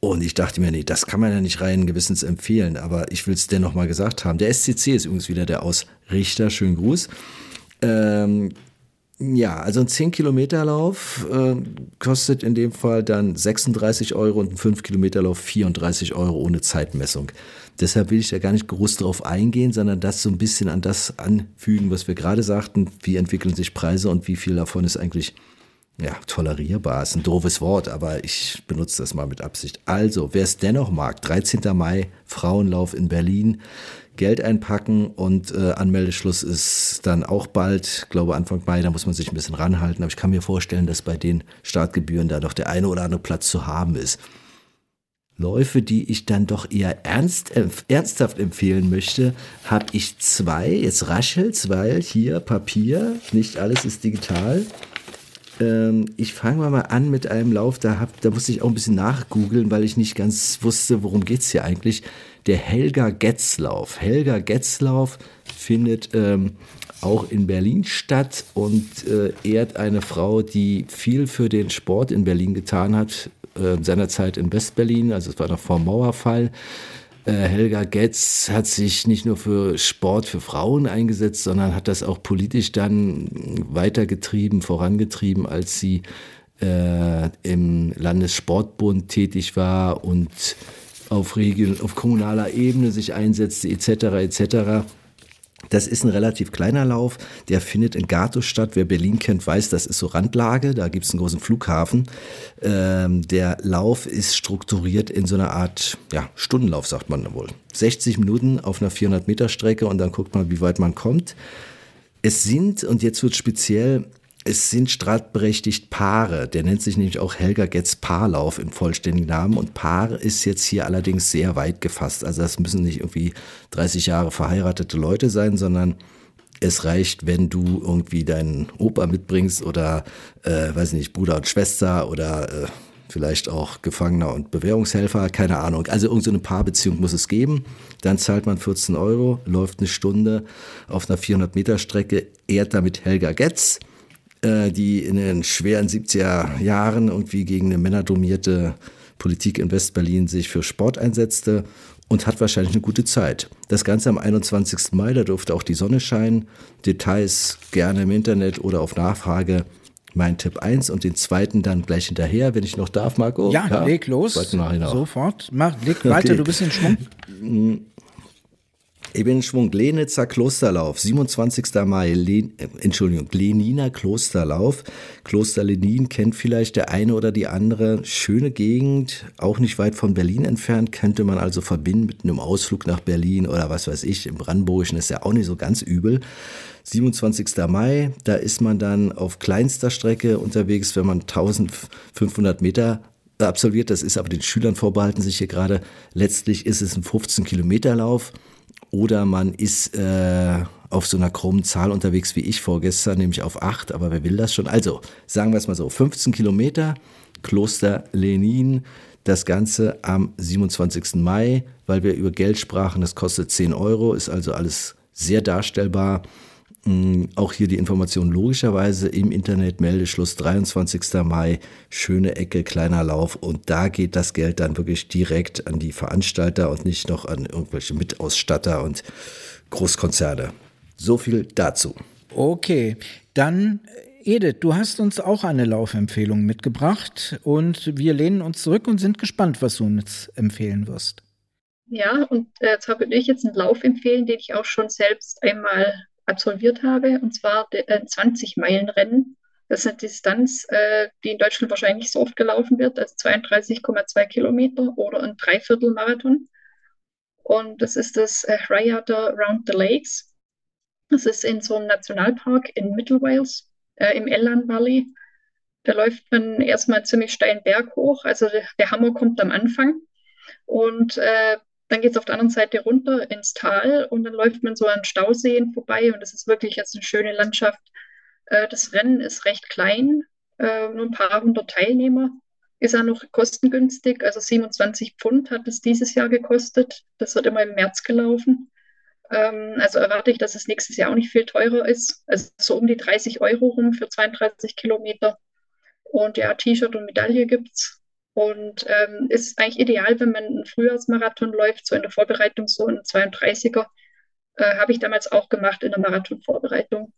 Und ich dachte mir, nee, das kann man ja nicht rein gewissens empfehlen, aber ich will es dennoch mal gesagt haben. Der SCC ist übrigens wieder der Ausrichter, schönen Gruß. Ähm, Ja, also ein 10-Kilometer-Lauf äh, kostet in dem Fall dann 36 Euro und ein 5-Kilometer-Lauf 34 Euro ohne Zeitmessung. Deshalb will ich da gar nicht groß drauf eingehen, sondern das so ein bisschen an das anfügen, was wir gerade sagten. Wie entwickeln sich Preise und wie viel davon ist eigentlich ja, tolerierbar ist ein doofes Wort, aber ich benutze das mal mit Absicht. Also, wer es dennoch mag, 13. Mai, Frauenlauf in Berlin, Geld einpacken und äh, Anmeldeschluss ist dann auch bald, glaube Anfang Mai, da muss man sich ein bisschen ranhalten, aber ich kann mir vorstellen, dass bei den Startgebühren da doch der eine oder andere Platz zu haben ist. Läufe, die ich dann doch eher ernst, äh, ernsthaft empfehlen möchte, habe ich zwei. Jetzt raschelt's, weil hier Papier, nicht alles ist digital. Ähm, ich fange mal an mit einem Lauf, da, hab, da musste ich auch ein bisschen nachgoogeln, weil ich nicht ganz wusste, worum es hier eigentlich. Der Helga Getzlauf. Helga Getzlauf findet ähm, auch in Berlin statt und äh, ehrt eine Frau, die viel für den Sport in Berlin getan hat, äh, seinerzeit in Westberlin, also es war noch vor dem Mauerfall. Äh, Helga Getz hat sich nicht nur für Sport für Frauen eingesetzt, sondern hat das auch politisch dann weitergetrieben, vorangetrieben, als sie äh, im Landessportbund tätig war und auf, Region, auf kommunaler Ebene sich einsetzte, etc. etc. Das ist ein relativ kleiner Lauf, der findet in Gato statt. Wer Berlin kennt, weiß, das ist so Randlage, da gibt es einen großen Flughafen. Ähm, der Lauf ist strukturiert in so einer Art ja, Stundenlauf, sagt man wohl. 60 Minuten auf einer 400 Meter Strecke und dann guckt man, wie weit man kommt. Es sind, und jetzt wird speziell es sind startberechtigt Paare. Der nennt sich nämlich auch Helga Getz Paarlauf im vollständigen Namen. Und Paar ist jetzt hier allerdings sehr weit gefasst. Also das müssen nicht irgendwie 30 Jahre verheiratete Leute sein, sondern es reicht, wenn du irgendwie deinen Opa mitbringst oder, äh, weiß nicht, Bruder und Schwester oder äh, vielleicht auch Gefangener und Bewährungshelfer, keine Ahnung. Also irgendeine so Paarbeziehung muss es geben. Dann zahlt man 14 Euro, läuft eine Stunde auf einer 400 Meter Strecke, ehrt damit Helga Getz die in den schweren 70er Jahren irgendwie gegen eine männerdominierte Politik in Westberlin sich für Sport einsetzte und hat wahrscheinlich eine gute Zeit. Das Ganze am 21. Mai, da durfte auch die Sonne scheinen. Details gerne im Internet oder auf Nachfrage. Mein Tipp 1 und den zweiten dann gleich hinterher, wenn ich noch darf, Marco. Ja, ja leg los. Sofort. Mach, leg weiter, okay. du bist in Schwung. Ich bin in Schwung. Lenitzer Klosterlauf, 27. Mai. Len, äh, Entschuldigung, Leniner Klosterlauf. Kloster Lenin kennt vielleicht der eine oder die andere. Schöne Gegend, auch nicht weit von Berlin entfernt. Könnte man also verbinden mit einem Ausflug nach Berlin oder was weiß ich. Im Brandenburgischen ist ja auch nicht so ganz übel. 27. Mai, da ist man dann auf kleinster Strecke unterwegs, wenn man 1500 Meter absolviert. Das ist aber den Schülern vorbehalten sich hier gerade. Letztlich ist es ein 15 Kilometer Lauf oder man ist äh, auf so einer krummen Zahl unterwegs wie ich vorgestern, nämlich auf 8, aber wer will das schon? Also, sagen wir es mal so, 15 Kilometer, Kloster Lenin, das Ganze am 27. Mai, weil wir über Geld sprachen, das kostet 10 Euro, ist also alles sehr darstellbar. Mm, auch hier die Information logischerweise im Internet, Meldeschluss 23. Mai, schöne Ecke, kleiner Lauf und da geht das Geld dann wirklich direkt an die Veranstalter und nicht noch an irgendwelche Mitausstatter und Großkonzerne. So viel dazu. Okay, dann Edith, du hast uns auch eine Laufempfehlung mitgebracht und wir lehnen uns zurück und sind gespannt, was du uns empfehlen wirst. Ja, und äh, jetzt habe ich jetzt einen Lauf empfehlen, den ich auch schon selbst einmal absolviert habe, und zwar äh, 20-Meilen-Rennen. Das ist eine Distanz, äh, die in Deutschland wahrscheinlich nicht so oft gelaufen wird, also 32,2 Kilometer oder ein Dreiviertelmarathon. Und das ist das äh, Rayada Round the Lakes. Das ist in so einem Nationalpark in Mittel Wales, äh, im Ellan Valley. Da läuft man erstmal ziemlich steilen Berg hoch. Also der, der Hammer kommt am Anfang. Und äh, dann geht es auf der anderen Seite runter ins Tal und dann läuft man so an Stauseen vorbei und das ist wirklich jetzt eine schöne Landschaft. Äh, das Rennen ist recht klein, äh, nur ein paar hundert Teilnehmer. Ist auch noch kostengünstig, also 27 Pfund hat es dieses Jahr gekostet. Das wird immer im März gelaufen. Ähm, also erwarte ich, dass es nächstes Jahr auch nicht viel teurer ist. Also so um die 30 Euro rum für 32 Kilometer. Und ja, T-Shirt und Medaille gibt es. Und ähm, ist eigentlich ideal, wenn man einen Frühjahrsmarathon läuft, so in der Vorbereitung, so ein 32er. Äh, Habe ich damals auch gemacht in der Marathonvorbereitung.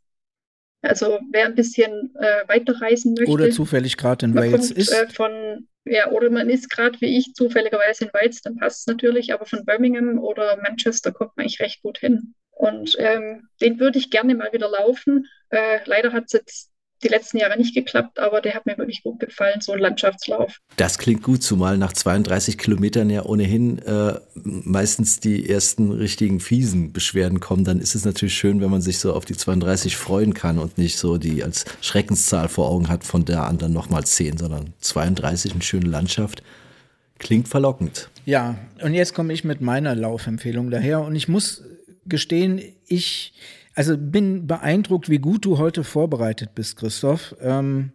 Also wer ein bisschen äh, weiterreisen möchte. Oder zufällig gerade in Wales kommt, ist. Äh, von, ja, oder man ist gerade wie ich zufälligerweise in Wales, dann passt es natürlich, aber von Birmingham oder Manchester kommt man eigentlich recht gut hin. Und ähm, den würde ich gerne mal wieder laufen. Äh, leider hat es jetzt die letzten Jahre nicht geklappt, aber der hat mir wirklich gut gefallen, so ein Landschaftslauf. Das klingt gut, zumal nach 32 Kilometern ja ohnehin äh, meistens die ersten richtigen fiesen Beschwerden kommen. Dann ist es natürlich schön, wenn man sich so auf die 32 freuen kann und nicht so die als Schreckenszahl vor Augen hat, von der an dann nochmal 10, sondern 32, eine schöne Landschaft. Klingt verlockend. Ja, und jetzt komme ich mit meiner Laufempfehlung daher und ich muss gestehen, ich also bin beeindruckt, wie gut du heute vorbereitet bist, Christoph. Ähm,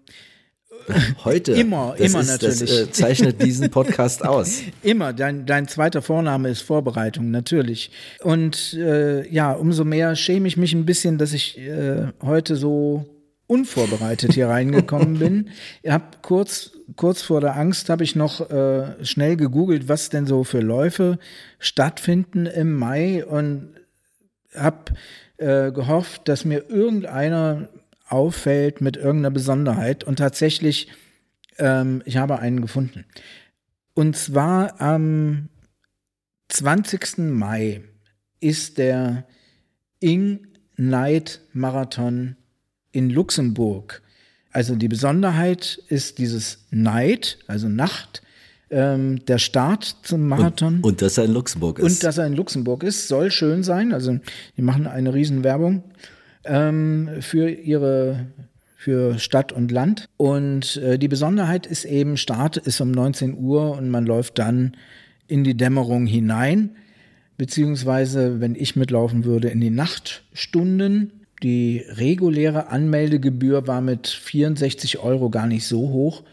heute? Immer, das immer ist, natürlich. Das äh, zeichnet diesen Podcast aus. Immer, dein, dein zweiter Vorname ist Vorbereitung, natürlich. Und äh, ja, umso mehr schäme ich mich ein bisschen, dass ich äh, heute so unvorbereitet hier reingekommen bin. Ich hab kurz, kurz vor der Angst habe ich noch äh, schnell gegoogelt, was denn so für Läufe stattfinden im Mai und habe äh, gehofft, dass mir irgendeiner auffällt mit irgendeiner Besonderheit. Und tatsächlich, ähm, ich habe einen gefunden. Und zwar am 20. Mai ist der Ing Night Marathon in Luxemburg. Also die Besonderheit ist dieses Night, also Nacht, ähm, der Start zum Marathon. Und, und, dass er in Luxemburg ist. Und dass er in Luxemburg ist, soll schön sein. Also die machen eine Riesenwerbung ähm, für ihre für Stadt und Land. Und äh, die Besonderheit ist eben, Start ist um 19 Uhr und man läuft dann in die Dämmerung hinein, beziehungsweise, wenn ich mitlaufen würde, in die Nachtstunden. Die reguläre Anmeldegebühr war mit 64 Euro gar nicht so hoch.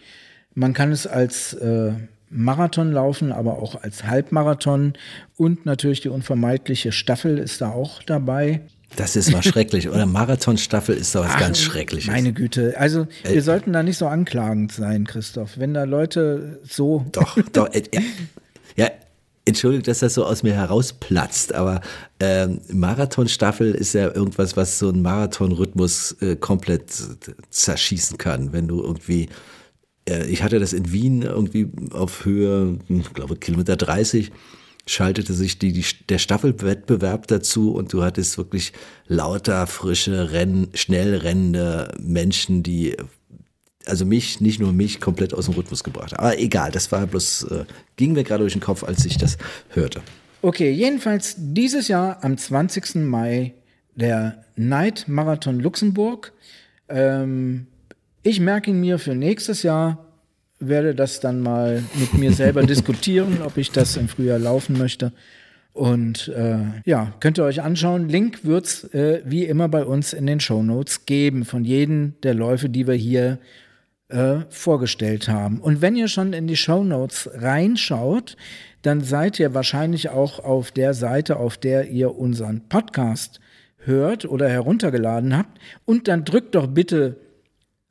Man kann es als äh, Marathon laufen, aber auch als Halbmarathon und natürlich die unvermeidliche Staffel ist da auch dabei. Das ist mal schrecklich. Oder Marathonstaffel ist doch was Ach, ganz Schreckliches. Meine Güte. Also, wir sollten da nicht so anklagend sein, Christoph. Wenn da Leute so. Doch, doch. Äh, ja, Entschuldigung, dass das so aus mir herausplatzt, aber ähm, Marathonstaffel ist ja irgendwas, was so einen Marathonrhythmus äh, komplett zerschießen kann, wenn du irgendwie äh, ich hatte das in Wien irgendwie auf Höhe, ich glaube Kilometer 30, schaltete sich die, die, der Staffelwettbewerb dazu und du hattest wirklich lauter, frische, renn, schnell rennende Menschen, die also mich, nicht nur mich, komplett aus dem Rhythmus gebracht haben. Aber egal, das war bloß, äh, ging mir gerade durch den Kopf, als ich das hörte. Okay, jedenfalls dieses Jahr am 20. Mai der Night Marathon Luxemburg. Ähm, ich merke ihn mir für nächstes Jahr, werde das dann mal mit mir selber diskutieren, ob ich das im Frühjahr laufen möchte. Und äh, ja, könnt ihr euch anschauen. Link wird's äh, wie immer bei uns in den Show Notes geben von jedem der Läufe, die wir hier äh, vorgestellt haben. Und wenn ihr schon in die Show Notes reinschaut, dann seid ihr wahrscheinlich auch auf der Seite, auf der ihr unseren Podcast hört oder heruntergeladen habt. Und dann drückt doch bitte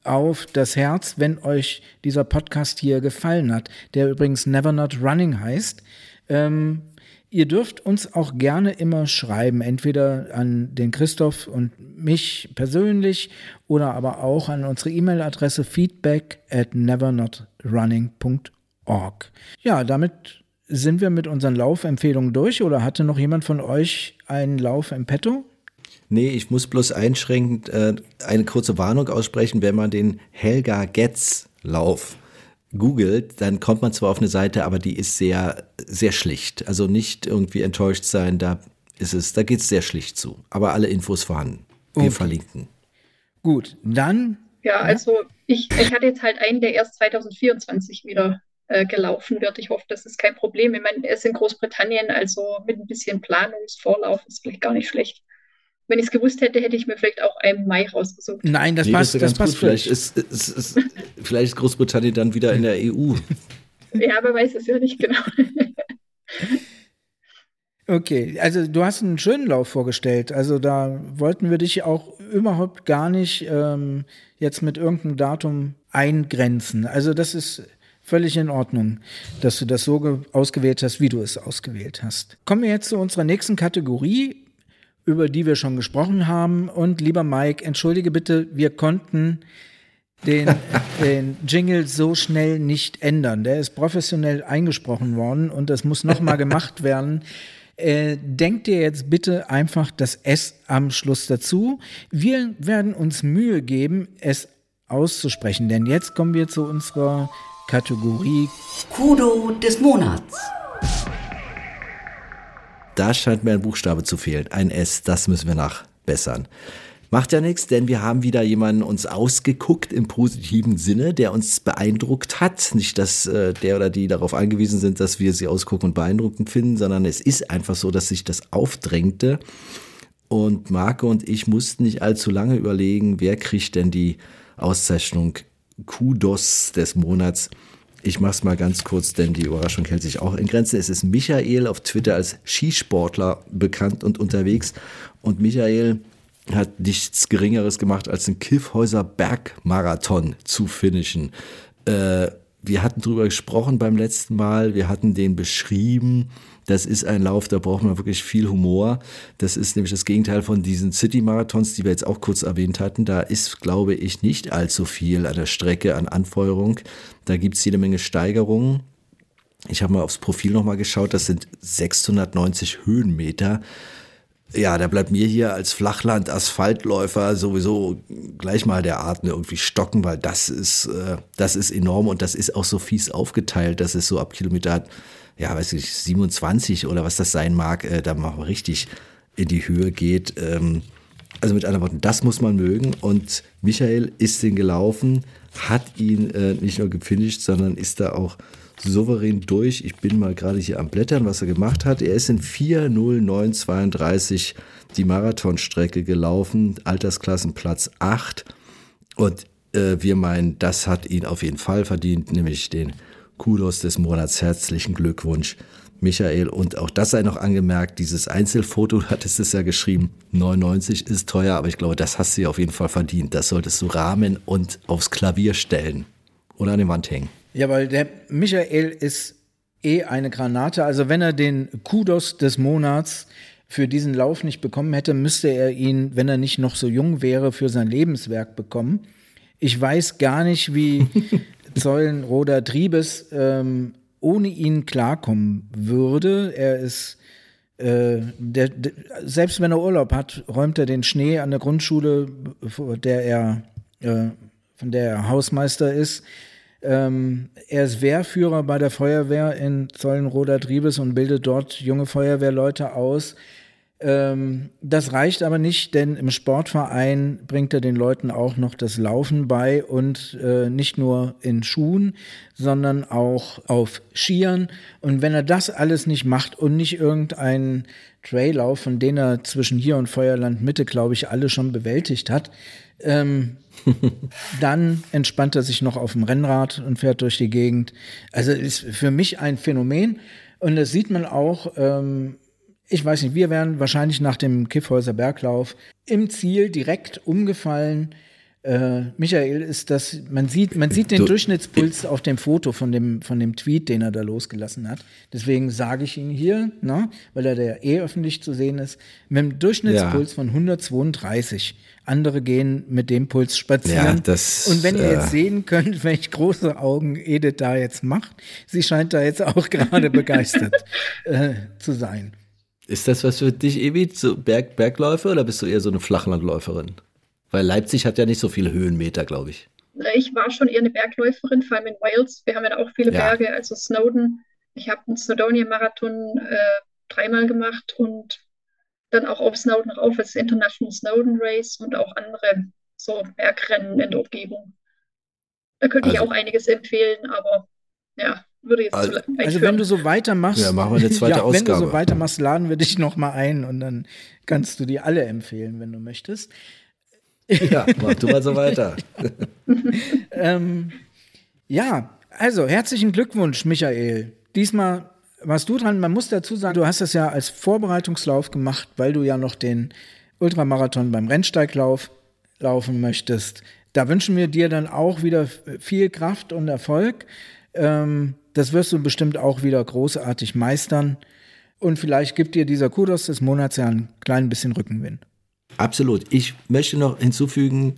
auf das Herz, wenn euch dieser Podcast hier gefallen hat, der übrigens Never Not Running heißt. Ähm, ihr dürft uns auch gerne immer schreiben, entweder an den Christoph und mich persönlich oder aber auch an unsere E-Mail-Adresse feedback at nevernotrunning.org. Ja, damit sind wir mit unseren Laufempfehlungen durch oder hatte noch jemand von euch einen Lauf im Petto? Nee, ich muss bloß einschränkend äh, eine kurze Warnung aussprechen, wenn man den Helga Getz Lauf googelt, dann kommt man zwar auf eine Seite, aber die ist sehr, sehr schlicht. Also nicht irgendwie enttäuscht sein, da ist es, da geht es sehr schlicht zu. Aber alle Infos vorhanden. Wir Okay. verlinken. Gut, dann Ja, also ich, ich hatte jetzt halt einen, der erst 2024 wieder äh, gelaufen wird. Ich hoffe, das ist kein Problem. Ich meine, er ist in Großbritannien, also mit ein bisschen Planungsvorlauf ist vielleicht gar nicht schlecht. Wenn ich es gewusst hätte, hätte ich mir vielleicht auch einen Mai rausgesucht. nein, das Nee, passt, das ganz passt gut. Vielleicht ist, ist, ist, vielleicht ist Großbritannien dann wieder in der EU. Ja, aber weiß es ja nicht genau. Okay, also du hast einen schönen Lauf vorgestellt. Also da wollten wir dich auch überhaupt gar nicht ähm, jetzt mit irgendeinem Datum eingrenzen. Also das ist völlig in Ordnung, dass du das so ge- ausgewählt hast, wie du es ausgewählt hast. Kommen wir jetzt zu unserer nächsten Kategorie. Über die wir schon gesprochen haben. Und lieber Mike, entschuldige bitte, wir konnten den, den Jingle so schnell nicht ändern. Der ist professionell eingesprochen worden und das muss nochmal gemacht werden. Äh, denkt dir jetzt bitte einfach das S am Schluss dazu. Wir werden uns Mühe geben, es auszusprechen, denn jetzt kommen wir zu unserer Kategorie Kudo des Monats. Da scheint mir ein Buchstabe zu fehlen. Ein S, das müssen wir nachbessern. Macht ja nichts, denn wir haben wieder jemanden uns ausgeguckt im positiven Sinne, der uns beeindruckt hat. Nicht, dass äh, der oder die darauf angewiesen sind, dass wir sie ausgucken und beeindruckend finden, sondern es ist einfach so, dass sich das aufdrängte. Und Marco und ich mussten nicht allzu lange überlegen, wer kriegt denn die Auszeichnung Kudos des Monats. Ich mache es mal ganz kurz, denn die Überraschung hält sich auch in Grenzen. Es ist Michael auf Twitter als Skisportler bekannt und unterwegs. Und Michael hat nichts Geringeres gemacht, als den Kiffhäuser Bergmarathon zu finishen. Äh, wir hatten drüber gesprochen beim letzten Mal, wir hatten den beschrieben. Das ist ein Lauf, da braucht man wirklich viel Humor. Das ist nämlich das Gegenteil von diesen City-Marathons, die wir jetzt auch kurz erwähnt hatten. Da ist, glaube ich, nicht allzu viel an der Strecke, an Anfeuerung. Da gibt es jede Menge Steigerungen. Ich habe mal aufs Profil nochmal geschaut, das sind 690 Höhenmeter ja, da bleibt mir hier als Flachland-Asphaltläufer sowieso gleich mal der Atem irgendwie stocken, weil das ist, äh, das ist enorm und das ist auch so fies aufgeteilt, dass es so ab Kilometer, ja, weiß ich, 27 oder was das sein mag, äh, da mal richtig in die Höhe geht. Ähm, also mit anderen Worten, das muss man mögen und Michael ist den gelaufen, hat ihn äh, nicht nur gefinisht, sondern ist da auch souverän durch. Ich bin mal gerade hier am Blättern, was er gemacht hat. Er ist in 4.09.32 die Marathonstrecke gelaufen, Altersklassenplatz 8. Und äh, wir meinen, das hat ihn auf jeden Fall verdient, nämlich den Kudos des Monats. Herzlichen Glückwunsch, Michael. Und auch das sei noch angemerkt, dieses Einzelfoto, du hattest es ja geschrieben, 99 ist teuer, aber ich glaube, das hast du ja auf jeden Fall verdient. Das solltest du rahmen und aufs Klavier stellen oder an die Wand hängen. Ja, weil der Michael ist eh eine Granate. Also wenn er den Kudos des Monats für diesen Lauf nicht bekommen hätte, müsste er ihn, wenn er nicht noch so jung wäre, für sein Lebenswerk bekommen. Ich weiß gar nicht, wie Zollenroder Triebes ähm, ohne ihn klarkommen würde. Er ist äh, der, der, selbst wenn er Urlaub hat, räumt er den Schnee an der Grundschule, der er, äh, von der er Hausmeister ist. Ähm, er ist Wehrführer bei der Feuerwehr in Zollenroder Triebes und bildet dort junge Feuerwehrleute aus. Ähm, das reicht aber nicht, denn im Sportverein bringt er den Leuten auch noch das Laufen bei und äh, nicht nur in Schuhen, sondern auch auf Skiern. Und wenn er das alles nicht macht und nicht irgendeinen Traillauf, von dem er zwischen hier und Feuerland Mitte, glaube ich, alle schon bewältigt hat, ähm, dann entspannt er sich noch auf dem Rennrad und fährt durch die Gegend. Also ist für mich ein Phänomen. Und das sieht man auch, ähm, ich weiß nicht, wir wären wahrscheinlich nach dem Kiffhäuser Berglauf im Ziel direkt umgefallen. Äh, Michael ist das, man sieht, man sieht den du, Durchschnittspuls auf dem Foto von dem, von dem Tweet, den er da losgelassen hat. Deswegen sage ich ihn hier, ne, weil er der eh öffentlich zu sehen ist, mit einem Durchschnittspuls ja. von 132. Andere gehen mit dem Puls spazieren. Ja, das, Und wenn ihr äh, jetzt sehen könnt, welche große Augen Edith da jetzt macht, sie scheint da jetzt auch gerade begeistert äh, zu sein. Ist das was für dich, Evi, so Berg, Bergläufe oder bist du eher so eine Flachlandläuferin? Weil Leipzig hat ja nicht so viele Höhenmeter, glaube ich. Ich war schon eher eine Bergläuferin, vor allem in Wales. Wir haben ja auch viele ja. Berge, also Snowden. Ich habe einen Snowdonia-Marathon äh, dreimal gemacht und dann auch auf Snowden rauf, das International Snowden Race und auch andere so Bergrennen in der Umgebung. Da könnte also, ich auch einiges empfehlen, aber ja, würde jetzt also, Also wenn du so weitermachst, ja, machen wir eine zweite ja, Ausgabe. Wenn du so weitermachst, laden wir dich noch mal ein und dann kannst du die alle empfehlen, wenn du möchtest. Ja, mach du mal so weiter. ähm, ja, also herzlichen Glückwunsch, Michael. Diesmal warst du dran. Man muss dazu sagen, du hast das ja als Vorbereitungslauf gemacht, weil du ja noch den Ultramarathon beim Rennsteiglauf laufen möchtest. Da wünschen wir dir dann auch wieder viel Kraft und Erfolg. Ähm, das wirst du bestimmt auch wieder großartig meistern. Und vielleicht gibt dir dieser Kudos des Monats ja ein klein bisschen Rückenwind. Absolut. Ich möchte noch hinzufügen,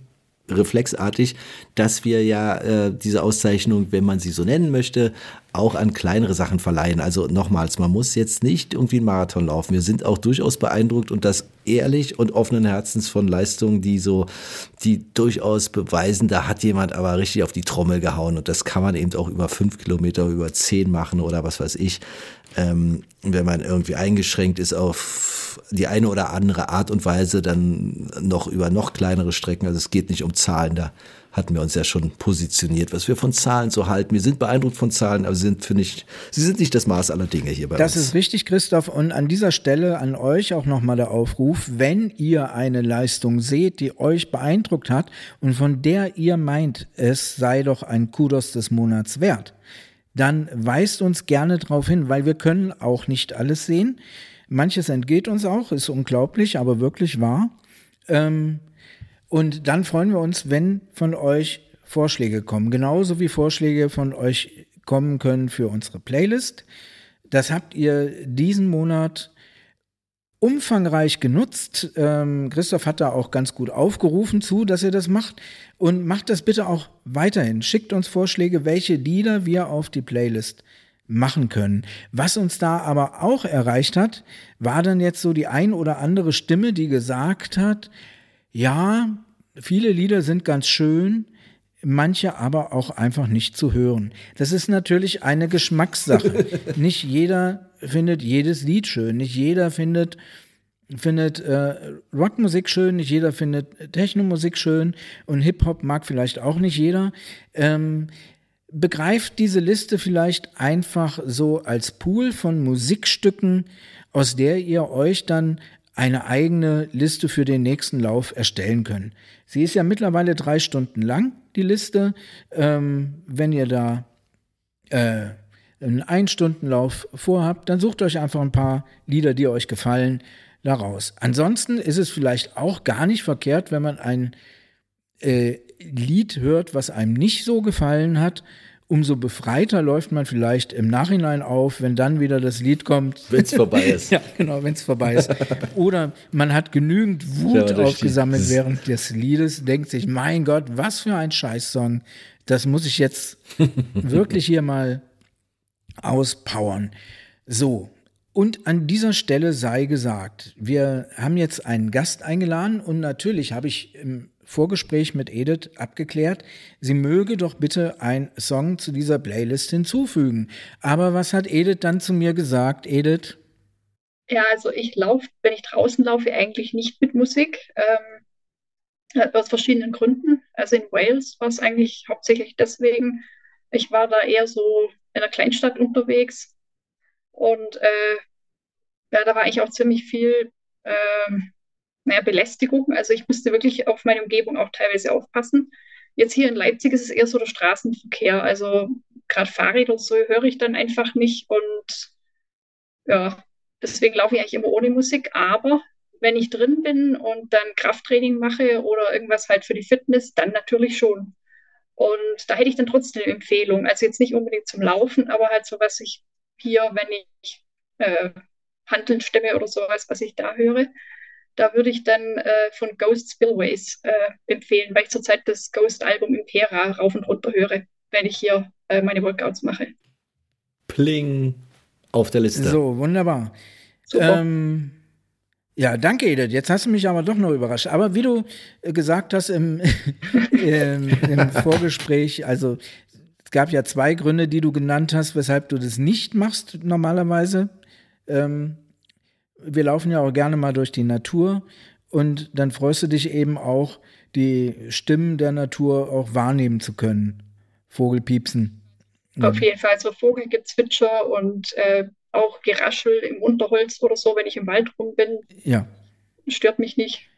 reflexartig, dass wir ja äh, diese Auszeichnung, wenn man sie so nennen möchte, auch an kleinere Sachen verleihen. Also nochmals, man muss jetzt nicht irgendwie einen Marathon laufen. Wir sind auch durchaus beeindruckt und das ehrlich und offenen Herzens von Leistungen, die so, die durchaus beweisen, da hat jemand aber richtig auf die Trommel gehauen und das kann man eben auch über fünf Kilometer, über zehn machen oder was weiß ich. Ähm, wenn man irgendwie eingeschränkt ist auf die eine oder andere Art und Weise, dann noch über noch kleinere Strecken. Also es geht nicht um Zahlen, da hatten wir uns ja schon positioniert, was wir von Zahlen so halten. Wir sind beeindruckt von Zahlen, aber sie sind, finde ich, sie sind nicht das Maß aller Dinge hier bei Das uns. ist richtig, Christoph. Und an dieser Stelle an euch auch nochmal der Aufruf, wenn ihr eine Leistung seht, die euch beeindruckt hat und von der ihr meint, es sei doch ein Kudos des Monats wert, dann weist uns gerne darauf hin, weil wir können auch nicht alles sehen. Manches entgeht uns auch, ist unglaublich, aber wirklich wahr. Ähm, und dann freuen wir uns, wenn von euch Vorschläge kommen, genauso wie Vorschläge von euch kommen können für unsere Playlist. Das habt ihr diesen Monat umfangreich genutzt. Ähm, Christoph hat da auch ganz gut aufgerufen zu, dass ihr das macht. Und macht das bitte auch weiterhin. Schickt uns Vorschläge, welche Lieder wir auf die Playlist machen können. Was uns da aber auch erreicht hat, war dann jetzt so die ein oder andere Stimme, die gesagt hat, ja, viele Lieder sind ganz schön, manche aber auch einfach nicht zu hören. Das ist natürlich eine Geschmackssache. nicht jeder findet jedes Lied schön, nicht jeder findet findet äh, Rockmusik schön, nicht jeder findet Technomusik schön und Hip-Hop mag vielleicht auch nicht jeder. Ähm, begreift diese Liste vielleicht einfach so als Pool von Musikstücken, aus der ihr euch dann eine eigene Liste für den nächsten Lauf erstellen könnt. Sie ist ja mittlerweile drei Stunden lang, die Liste. Ähm, wenn ihr da äh, einen Einstundenlauf vorhabt, dann sucht euch einfach ein paar Lieder, die euch gefallen, daraus. Ansonsten ist es vielleicht auch gar nicht verkehrt, wenn man ein äh, Lied hört, was einem nicht so gefallen hat. Umso befreiter läuft man vielleicht im Nachhinein auf, wenn dann wieder das Lied kommt. Wenn es vorbei ist. ja, genau, wenn es vorbei ist. Oder man hat genügend Wut Ja, aufgesammelt während des Liedes, denkt sich, mein Gott, was für ein Scheißsong. Das muss ich jetzt wirklich hier mal auspowern. So. Und an dieser Stelle sei gesagt, wir haben jetzt einen Gast eingeladen und natürlich habe ich im Vorgespräch mit Edith abgeklärt, sie möge doch bitte einen Song zu dieser Playlist hinzufügen. Aber was hat Edith dann zu mir gesagt, Edith? Ja, also ich laufe, wenn ich draußen laufe, eigentlich nicht mit Musik. Ähm, aus verschiedenen Gründen. Also in Wales war es eigentlich hauptsächlich deswegen. Ich war da eher so in einer Kleinstadt unterwegs und äh, ja, da war eigentlich auch ziemlich viel ähm, mehr Belästigung. Also ich musste wirklich auf meine Umgebung auch teilweise aufpassen. Jetzt hier in Leipzig ist es eher so der Straßenverkehr. Also gerade Fahrräder und so höre ich dann einfach nicht und ja, deswegen laufe ich eigentlich immer ohne Musik. Aber wenn ich drin bin und dann Krafttraining mache oder irgendwas halt für die Fitness, dann natürlich schon. Und da hätte ich dann trotzdem eine Empfehlung. Also jetzt nicht unbedingt zum Laufen, aber halt so, was ich hier, wenn ich äh, Handeln stemme oder sowas, was ich da höre, da würde ich dann äh, von Ghost Spillways äh, empfehlen, weil ich zurzeit das Ghost-Album Impera rauf und runter höre, wenn ich hier äh, meine Workouts mache. Pling auf der Liste. So, wunderbar. Super. Ähm, ja, danke, Edith. Jetzt hast du mich aber doch noch überrascht. Aber wie du äh, gesagt hast im, im, im Vorgespräch, also es gab ja zwei Gründe, die du genannt hast, weshalb du das nicht machst normalerweise. Ähm, wir laufen ja auch gerne mal durch die Natur und dann freust du dich eben auch, die Stimmen der Natur auch wahrnehmen zu können. Vogelpiepsen. Auf jeden Fall so Vogelgezwitscher und äh, auch Geraschel im Unterholz oder so, wenn ich im Wald rum bin, Ja, stört mich nicht.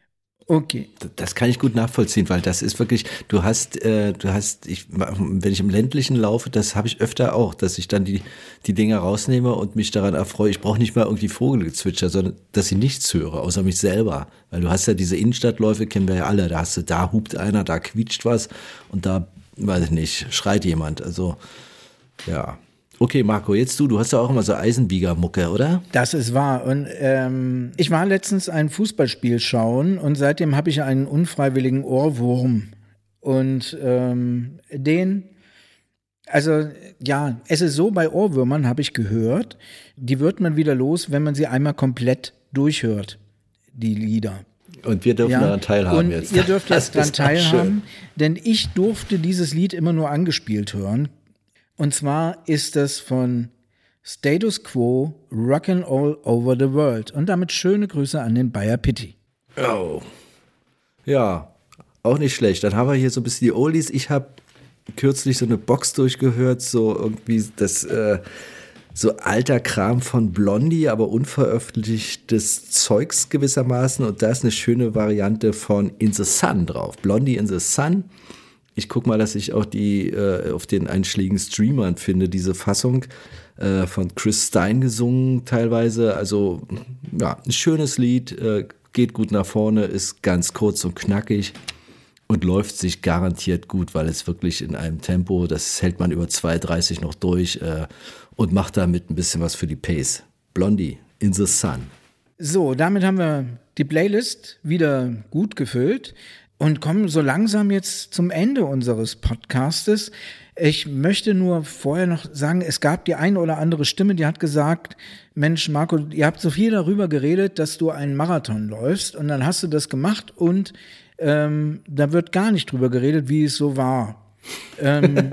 Okay. Das kann ich gut nachvollziehen, weil das ist wirklich, du hast, äh, du hast, ich, wenn ich im ländlichen laufe, das habe ich öfter auch, dass ich dann die, die Dinger rausnehme und mich daran erfreue. Ich brauche nicht mal irgendwie Vogelgezwitscher, sondern dass ich nichts höre, außer mich selber. Weil du hast ja diese Innenstadtläufe, kennen wir ja alle, da hast du, da hupt einer, da quietscht was und da, weiß ich nicht, schreit jemand. Also, ja. Okay, Marco, jetzt du, du hast ja auch immer so Eisenbieger-Mucke, oder? Das ist wahr. Und ähm, ich war letztens ein Fußballspiel schauen und seitdem habe ich einen unfreiwilligen Ohrwurm. Und ähm, den, also ja, es ist so bei Ohrwürmern, habe ich gehört, die wird man wieder los, wenn man sie einmal komplett durchhört, die Lieder. Und wir dürfen daran teilhaben und jetzt. Ihr dürft Das jetzt daran teilhaben, denn ich durfte dieses Lied immer nur angespielt hören. Und zwar ist es von Status Quo Rockin' All Over the World. Und damit schöne Grüße an den Bayer Pitti. Oh. Ja, auch nicht schlecht. Dann haben wir hier so ein bisschen die Oldies. Ich habe kürzlich so eine Box durchgehört, so irgendwie das äh, so alter Kram von Blondie, aber unveröffentlichtes Zeugs gewissermaßen. Und da ist eine schöne Variante von In the Sun drauf. Blondie in the Sun. Ich guck mal, dass ich auch die äh, auf den einschlägigen Streamern finde, diese Fassung äh, von Chris Stein gesungen teilweise. Also ja, ein schönes Lied, äh, geht gut nach vorne, ist ganz kurz und knackig und läuft sich garantiert gut, weil es wirklich in einem Tempo, das hält man über 2,30 noch durch äh, und macht damit ein bisschen was für die Pace. Blondie, in the Sun. So, damit haben wir die Playlist wieder gut gefüllt und kommen so langsam jetzt zum Ende unseres Podcastes. Ich möchte nur vorher noch sagen, es gab die eine oder andere Stimme, die hat gesagt, Mensch, Marco, ihr habt so viel darüber geredet, dass du einen Marathon läufst und dann hast du das gemacht und ähm, da wird gar nicht drüber geredet, wie es so war. ähm,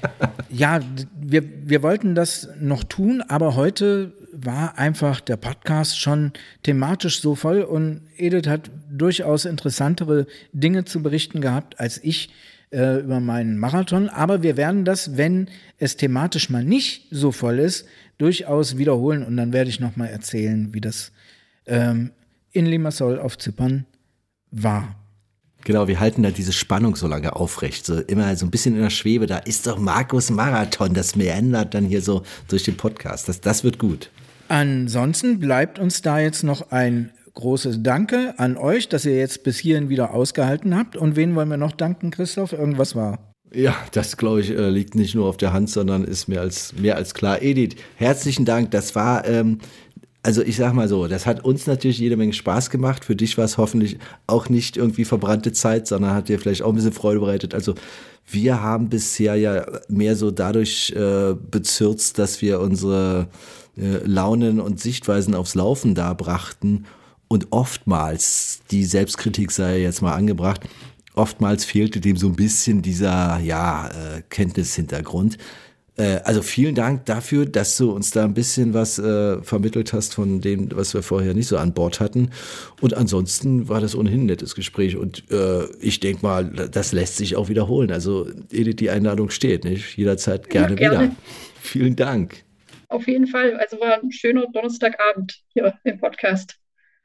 ja, wir, wir wollten das noch tun, aber heute war einfach der Podcast schon thematisch so voll und Edith hat durchaus interessantere Dinge zu berichten gehabt als ich äh, über meinen Marathon. Aber wir werden das, wenn es thematisch mal nicht so voll ist, durchaus wiederholen und dann werde ich noch mal erzählen, wie das ähm, in Limassol auf Zypern war. Genau, wir halten da diese Spannung so lange aufrecht. So immer so ein bisschen in der Schwebe, da ist doch Markus Marathon, das meandert dann hier so durch den Podcast. Das, das wird gut. Ansonsten bleibt uns da jetzt noch ein großes Danke an euch, dass ihr jetzt bis hierhin wieder ausgehalten habt. Und wen wollen wir noch danken, Christoph? Irgendwas war. Ja, das glaube ich äh, liegt nicht nur auf der Hand, sondern ist mehr als mehr als klar. Edith, herzlichen Dank. Das war, ähm, also ich sag mal so, das hat uns natürlich jede Menge Spaß gemacht. Für dich war es hoffentlich auch nicht irgendwie verbrannte Zeit, sondern hat dir vielleicht auch ein bisschen Freude bereitet. Also wir haben bisher ja mehr so dadurch äh, bezürzt, dass wir unsere äh, Launen und Sichtweisen aufs Laufen da brachten. Und oftmals, die Selbstkritik sei jetzt mal angebracht, oftmals fehlte dem so ein bisschen dieser, ja, äh, Kenntnishintergrund. Äh, also vielen Dank dafür, dass du uns da ein bisschen was äh, vermittelt hast von dem, was wir vorher nicht so an Bord hatten. Und ansonsten war das ohnehin ein nettes Gespräch. Und äh, ich denke mal, das lässt sich auch wiederholen. Also Edith, die Einladung steht, nicht? Jederzeit gerne, gerne. wieder. Vielen Dank. Auf jeden Fall. Also war ein schöner Donnerstagabend hier im Podcast.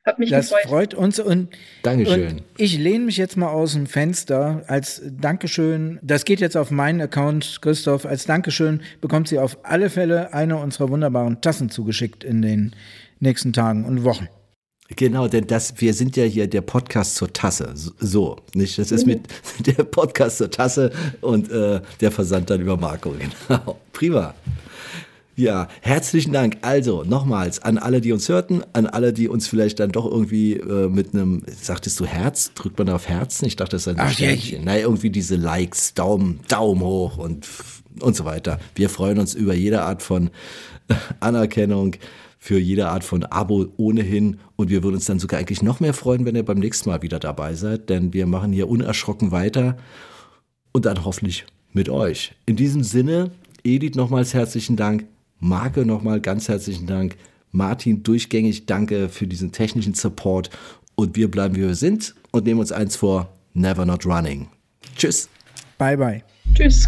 Hat mich Das gefreut. freut uns und, Dankeschön. und ich lehne mich jetzt mal aus dem Fenster als Dankeschön. Das geht jetzt auf meinen Account, Christoph. Als Dankeschön bekommt sie auf alle Fälle eine unserer wunderbaren Tassen zugeschickt in den nächsten Tagen und Wochen. Genau, denn das, wir sind ja hier der Podcast zur Tasse. So, So, nicht? Das ist mit der Podcast zur Tasse und äh, der Versand dann über Marco. Genau. Prima. Ja, herzlichen Dank. Also nochmals an alle, die uns hörten, an alle, die uns vielleicht dann doch irgendwie äh, mit einem, sagtest du Herz? Drückt man auf Herzen? Ich dachte, das sei ein Ach, Sternchen. Nein, irgendwie diese Likes, Daumen, Daumen hoch und, und so weiter. Wir freuen uns über jede Art von Anerkennung, für jede Art von Abo ohnehin. Und wir würden uns dann sogar eigentlich noch mehr freuen, wenn ihr beim nächsten Mal wieder dabei seid, denn wir machen hier unerschrocken weiter und dann hoffentlich mit euch. In diesem Sinne, Edith nochmals herzlichen Dank, Marke nochmal ganz herzlichen Dank, Martin durchgängig danke für diesen technischen Support und wir bleiben wie wir sind und nehmen uns eins vor, never not running. Tschüss. Bye, bye. Tschüss.